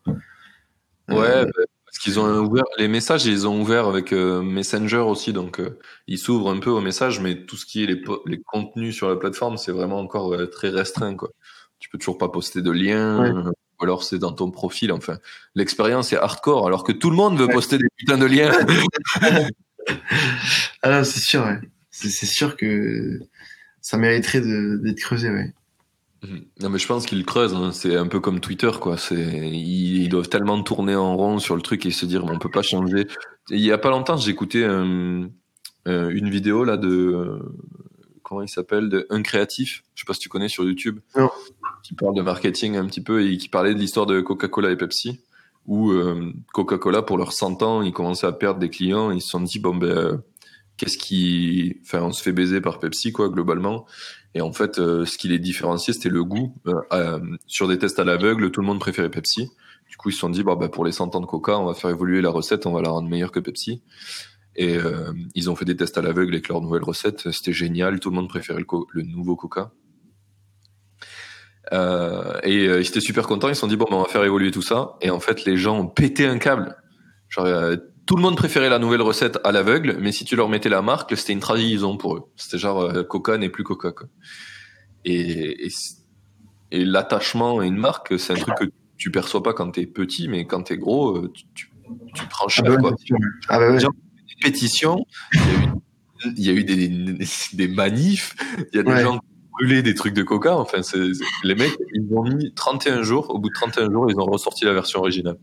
Ouais, euh, bah, parce qu'ils ont ouvert les messages, ils ont ouvert avec euh, Messenger aussi, donc euh, ils s'ouvrent un peu aux messages, mais tout ce qui est les, les contenus sur la plateforme, c'est vraiment encore très restreint, quoi. Tu peux toujours pas poster de liens. Ou alors c'est dans ton profil, enfin. L'expérience est hardcore, alors que tout le monde veut poster des putains de liens. ah c'est sûr, ouais c'est sûr que ça mériterait d'être creusé, ouais. Mhm. Non mais je pense qu'ils creusent, hein. c'est un peu comme Twitter quoi. C'est ils, doivent tellement tourner en rond sur le truc et se dire on peut pas changer. il y a pas longtemps j'ai écouté euh, euh, une vidéo là de euh, comment il s'appelle de un créatif. Je sais pas si tu connais sur YouTube. Non. Qui parle de marketing un petit peu et qui parlait de l'histoire de Coca-Cola et Pepsi où Coca-Cola pour leurs 100 ans ils commençaient à perdre des clients. Ils se sont dit bon ben qu'est-ce qui, enfin, on se fait baiser par Pepsi, quoi, globalement. Et en fait, euh, ce qui les différenciait, c'était le goût. Euh, euh, sur des tests à l'aveugle, tout le monde préférait Pepsi. Du coup, ils se sont dit, bah, pour les 100 ans de Coca, on va faire évoluer la recette, on va la rendre meilleure que Pepsi. Et ils ont fait des tests à l'aveugle avec leur nouvelle recette. C'était génial. Tout le monde préférait le nouveau Coca. Et ils étaient super contents. Ils se sont dit, bon, bah, on va faire évoluer tout ça. Et en fait, les gens ont pété un câble. Genre, tout le monde préférait la nouvelle recette à l'aveugle, mais si tu leur mettais la marque, c'était une trahison pour eux. C'était genre euh, Coca n'est plus Coca. Quoi. Et, et, et l'attachement à une marque, c'est un truc que tu perçois pas quand t'es petit, mais quand t'es gros, euh, tu, tu, tu prends cher. Ah bah quoi. Ah bah ouais. Genre, des pétitions, il y a eu, des, des, manifs, il y a des ouais. gens qui brûlé des trucs de Coca. Enfin, c'est, les mecs, ils ont mis 31 jours. Au bout de 31 jours, ils ont ressorti la version originale.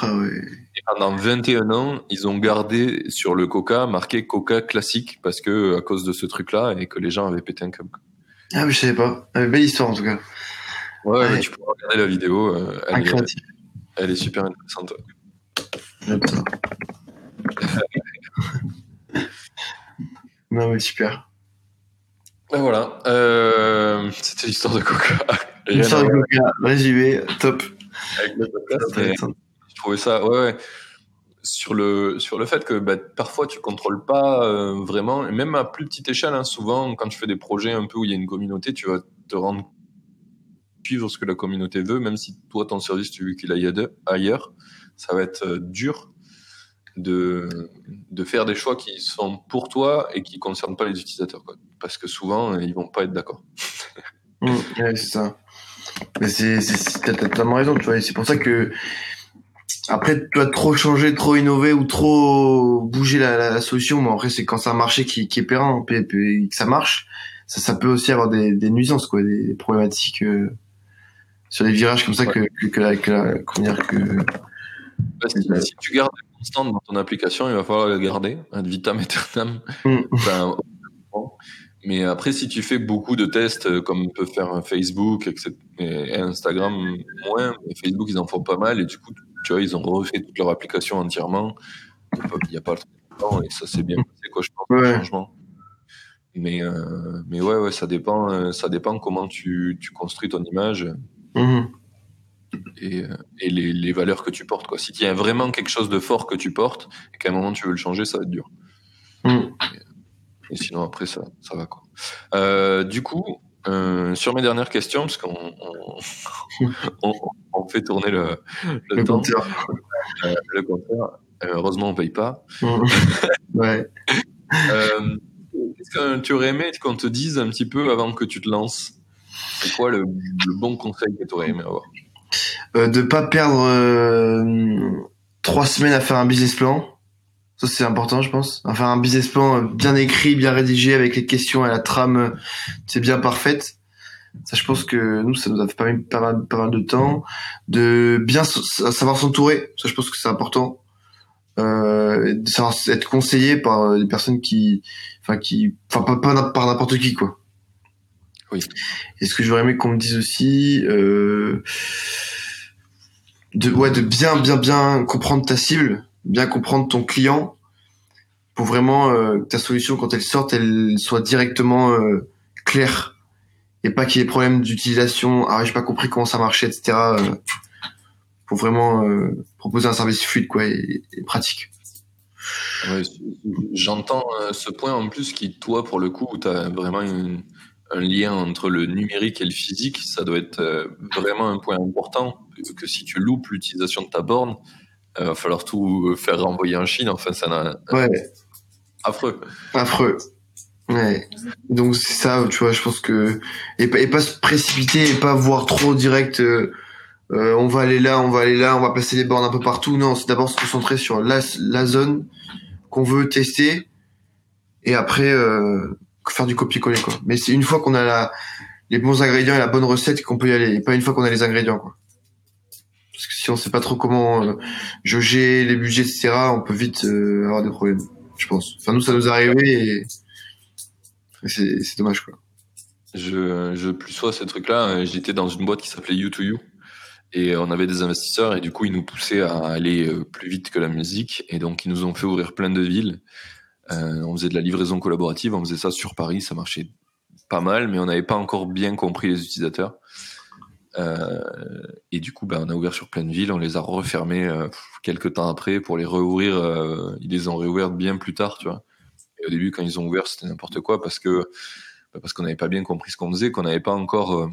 Ah ouais. Et pendant 21 ans, ils ont gardé sur le Coca marqué Coca classique parce que à cause de ce truc-là et que les gens avaient pété un câble. Ah mais je savais pas. Ah, belle histoire en tout cas. Ouais, ouais. tu peux regarder la vidéo. Euh, elle, est, elle, est, super intéressante. non mais super. Ben voilà. Euh, C'était l'histoire de Coca. L'histoire de Coca. Résumé, top. avec le podcast. je trouvais ça, ouais, ouais, sur le sur le fait que bah, parfois tu contrôles pas euh, vraiment, et même à plus petite échelle, hein, souvent quand tu fais des projets un peu où il y a une communauté, tu vas te rendre suivre ce que la communauté veut, même si toi ton service tu veux qu'il aille ailleurs, ça va être euh, dur de, de faire des choix qui sont pour toi et qui concernent pas les utilisateurs. Quoi. Parce que souvent, ils vont pas être d'accord. Mmh, c'est ça. Mais c'est, t'as totalement raison, tu vois. C'est pour ça que, après, tu dois trop changer, trop innover ou trop bouger la, la, solution. Mais après, c'est quand c'est un marché qui, qui est pérenne et que ça marche, ça, ça peut aussi avoir des, des nuisances, quoi, des problématiques euh, sur des virages comme ça que, que, que, la, que, la, dire, que bah, si, si, tu gardes constante dans ton application, il va falloir le garder ad vitam aeternam. Mm. mais après, si tu fais beaucoup de tests, euh, comme peut faire Facebook et Instagram, moins, mais Facebook, ils en font pas mal, et du coup, tu vois, ils ont refait toute leur application entièrement. Il n'y a pas le temps, et ça, c'est bien passé, quoi, je pense, le changement. Mais, euh, mais ouais, ouais, ça dépend, euh, ça dépend comment tu, tu construis ton image. Mm et, euh, et les, les, valeurs que tu portes. Quoi. Si il y a vraiment quelque chose de fort que tu portes et qu'à un moment tu veux le changer, ça va être dur. Mm. Et, sinon, après, ça, ça va. Quoi. Euh, du coup, euh, sur mes dernières questions, parce qu'on on, on, on, fait tourner le, le, le temps, compteur. Euh, le compteur. Euh, heureusement, on paye pas. Mm. ouais. Qu'est-ce que tu aurais aimé qu'on te dise un petit peu avant que tu te lances? C'est quoi le, le bon conseil que tu aurais aimé avoir? Euh, de pas perdre euh, trois semaines à faire un business plan. Ça c'est important, je pense. Enfin, un business plan bien écrit, bien rédigé, avec les questions et la trame, c'est bien parfaite. Ça, je pense que nous, ça nous a fait pas mal, pas mal, de temps. De bien savoir s'entourer. Ça, je pense que c'est important. Euh, de savoir être conseillé par des personnes qui, enfin, qui, enfin, pas, pas par n'importe qui, quoi. Oui. Et ce que j'aurais aimé qu'on me dise aussi, euh, de, ouais, de bien, bien, bien comprendre ta cible, bien comprendre ton client, pour vraiment euh, que ta solution, quand elle sorte, elle soit directement euh, claire. Et pas qu'il y ait problème d'utilisation, ah, j'ai pas compris comment ça marchait, etc. Euh, pour vraiment proposer un service fluide, quoi, et, et pratique. Ouais, J'entends ce point en plus qui, toi, pour le coup, tu as vraiment une, un lien entre le numérique et le physique, ça doit être euh, vraiment un point important. Que si tu loupes l'utilisation de ta borne, il euh, va falloir tout faire renvoyer en Chine. Enfin, ça n'a. Ouais. Affreux. Affreux. Ouais. Donc c'est ça, tu vois, je pense que et pas, et pas se précipiter et pas voir trop direct. Euh, on va aller là, on va aller là, on va placer les bornes un peu partout. Non, c'est d'abord se concentrer sur la, la zone qu'on veut tester et après euh, faire du copier-coller quoi. Mais c'est une fois qu'on a la, les bons ingrédients et la bonne recette qu'on peut y aller, et pas une fois qu'on a les ingrédients quoi. Parce que si on sait pas trop comment euh, jauger les budgets etc, on peut vite euh, avoir des problèmes, je pense. Enfin nous ça nous est arrivé et, c'est dommage quoi. Je, je plus sois ce truc-là. Euh, j'étais dans une boîte qui s'appelait You2You et on avait des investisseurs et du coup ils nous poussaient à aller euh, plus vite que la musique et donc ils nous ont fait ouvrir plein de villes euh, on faisait de la livraison collaborative, on faisait ça sur Paris, ça marchait pas mal, mais on n'avait pas encore bien compris les utilisateurs. Euh, et du coup, ben, on a ouvert sur plein de villes, on les a refermés euh, quelques temps après pour les rouvrir. Euh, ils les ont réouverts bien plus tard, tu vois. Et au début, quand ils ont ouvert, c'était n'importe quoi parce que ben, parce qu'on n'avait pas bien compris ce qu'on faisait, qu'on n'avait pas encore euh,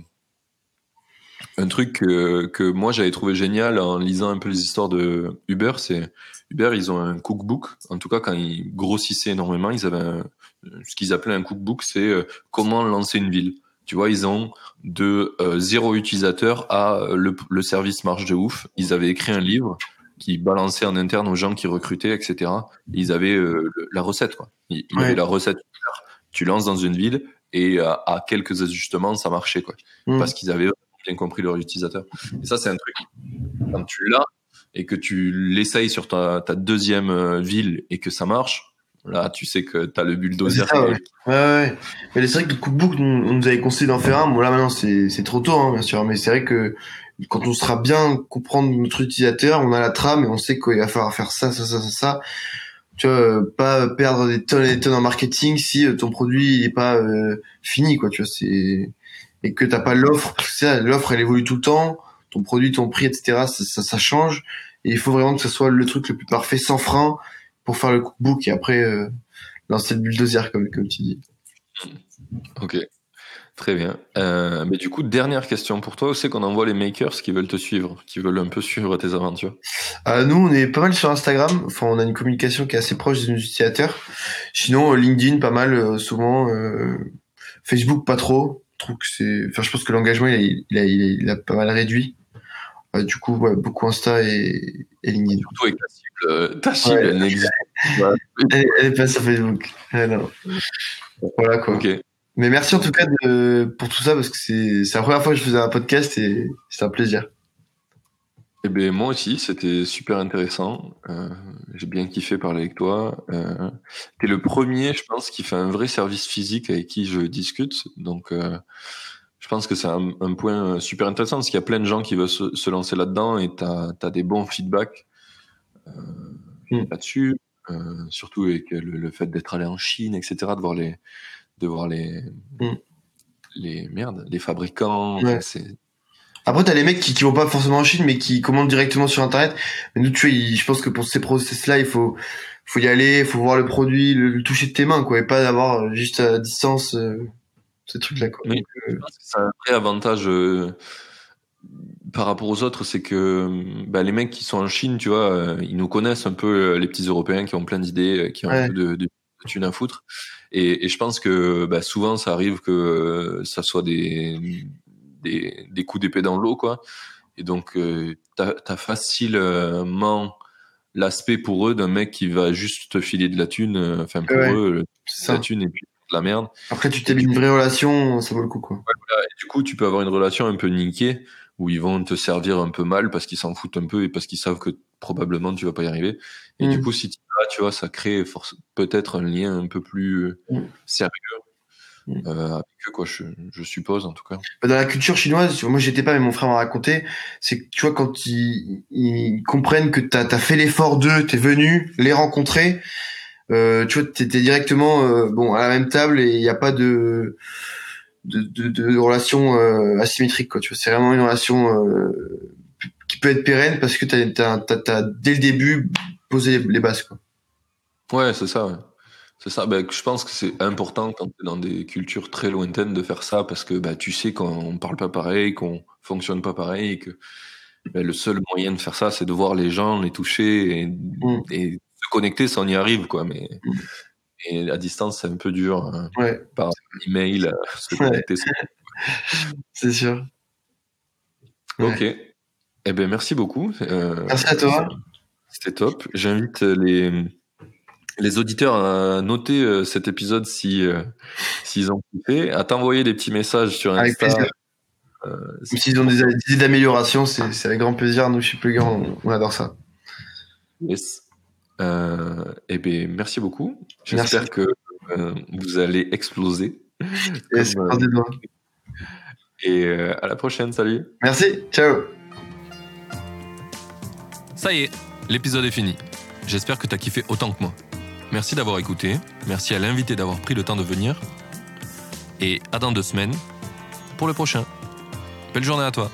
un truc que, que moi j'avais trouvé génial en lisant un peu les histoires de Uber, c'est Uber, ils ont un cookbook. En tout cas, quand ils grossissaient énormément, ils avaient ce qu'ils appelaient un cookbook, c'est euh, comment lancer une ville. Tu vois, ils ont de euh, zéro utilisateur à euh, le, le, service marche de ouf. Ils avaient écrit un livre qui balançait en interne aux gens qui recrutaient, etc. ils avaient la recette, quoi. Ils, avaient la recette. Tu lances dans une ville et à, quelques ajustements, ça marchait, quoi. Mm. Parce qu'ils avaient bien compris leur utilisateur. Et ça, c'est un truc. Quand tu l'as, et que tu l'essayes sur ta, ta deuxième euh, ville et que ça marche, là, tu sais que tu as le bulldozer. Ça, ouais. ouais. Mais c'est vrai que le cookbook, on nous avait conseillé d'en faire un. Bon, là, maintenant, c'est, trop tôt, hein, bien sûr. Mais c'est vrai que quand on sera bien comprendre notre utilisateur, on a la trame et on sait qu'il va falloir faire ça, ça, ça, ça, ça. Tu vois, euh, pas perdre des tonnes et des tonnes en marketing si euh, ton produit n'est pas fini, quoi. Tu vois, c'est et que t'as pas l'offre. L'offre, elle évolue tout le temps ton produit, ton prix, etc. Ça, ça, change. Et il faut vraiment que ce soit le truc le plus parfait, sans frein, pour faire le cookbook et après euh, lancer le bulldozer, comme, comme tu dis. Ok. Très bien. Euh, mais du coup, dernière question pour toi. Où c'est qu'on envoie les makers qui veulent te suivre, qui veulent un peu suivre tes aventures? Euh, Nous, on est pas mal sur Instagram. Enfin, on a une communication qui est assez proche des utilisateurs. Sinon, euh, LinkedIn, pas mal, euh, souvent. Euh, Facebook, pas trop. Je trouve que c'est. Enfin, je pense que l'engagement, il, il, il, a pas mal réduit. du coup, ouais, beaucoup Insta et, et LinkedIn. Surtout avec ta cible, ta cible, elle n'existe pas. Elle, elle, est pas sur Facebook. non. Voilà quoi. Mais merci en tout cas de, pour tout ça parce que c'est la première fois que je faisais un podcast et c'est un plaisir. Eh ben moi aussi, c'était super intéressant. Euh, J'ai bien kiffé parler avec toi. Euh, T'es le premier, je pense, qui fait un vrai service physique avec qui je discute. Donc, euh, je pense que c'est un, un, point super intéressant parce qu'il y a plein de gens qui veulent se, se lancer là-dedans et tu as, as, des bons feedbacks euh, mm. là-dessus. Euh, surtout avec le, le fait d'être allé en Chine, etc., de voir les, de voir les, mm. les merdes, les fabricants. Ouais. Après, t'as les mecs qui, qui vont pas forcément en Chine, mais qui commandent directement sur Internet. Mais nous, tu vois, je pense que pour ces process-là, il faut, faut y aller, il faut voir le produit, le, le, toucher de tes mains, quoi, et pas d'avoir juste à distance euh, ces trucs-là, quoi. Oui, Donc, euh... c'est un vrai avantage euh, par rapport aux autres, c'est que bah, les mecs qui sont en Chine, tu vois, euh, ils nous connaissent un peu les petits Européens qui ont plein d'idées, qui ont ouais. un peu de, de, thunes à foutre. Et, et, je pense que bah, souvent, ça arrive que ça soit des, des, des coups d'épée dans l'eau, quoi. Et donc, euh, t'as as facilement l'aspect pour eux d'un mec qui va juste te filer de la thune, euh, enfin pour ouais, eux, la thune et puis de la merde. Après, tu t'es une vraie relation, ça vaut le coup, quoi. Ouais, voilà. et du coup, tu peux avoir une relation un peu niquée où ils vont te servir un peu mal parce qu'ils s'en foutent un peu et parce qu'ils savent que probablement tu vas pas y arriver. Et mmh. du coup, si tu vas, tu vois, ça crée peut-être un lien un peu plus mmh. sérieux euh, avec eux, quoi, je, je, suppose, en tout cas. Dans la culture chinoise, tu moi j'étais pas, mais mon frère m'a raconté, c'est que tu vois, quand ils, ils comprennent que t'as as fait l'effort d'eux, t'es venu les rencontrer, euh, tu vois, t'étais directement euh, bon à la même table et il n'y a pas de de, de, de relation euh, asymétrique, quoi. Tu vois, c'est vraiment une relation euh, qui peut être pérenne parce que t'as as, as, dès le début posé les bases, quoi. Ouais, c'est ça. Ouais. C'est ça, ben, je pense que c'est important quand tu es dans des cultures très lointaines de faire ça parce que ben, tu sais qu'on parle pas pareil, qu'on fonctionne pas pareil et que ben, le seul moyen de faire ça, c'est de voir les gens, les toucher et, et se connecter, ça on y arrive, quoi. Mais mmh. et à distance, c'est un peu dur hein, ouais. par email, euh, se connecter. Ouais. c'est sûr. Ok. Eh ben, merci beaucoup. Euh, merci à toi. C'était top. J'invite les les auditeurs à noter euh, cet épisode si euh, s'ils ont kiffé, à t'envoyer des petits messages sur Insta. Euh, s'ils ont des, idées d'amélioration, c'est avec grand plaisir. Nous, plus grand, on, on adore ça. Yes. Euh, et bien, merci beaucoup. J'espère que euh, vous allez exploser. Yes, comme, et à la prochaine. Salut. Merci. Ciao. Ça y est, l'épisode est fini. J'espère que tu as kiffé autant que moi. Merci d'avoir écouté, merci à l'invité d'avoir pris le temps de venir, et à dans deux semaines pour le prochain. Belle journée à toi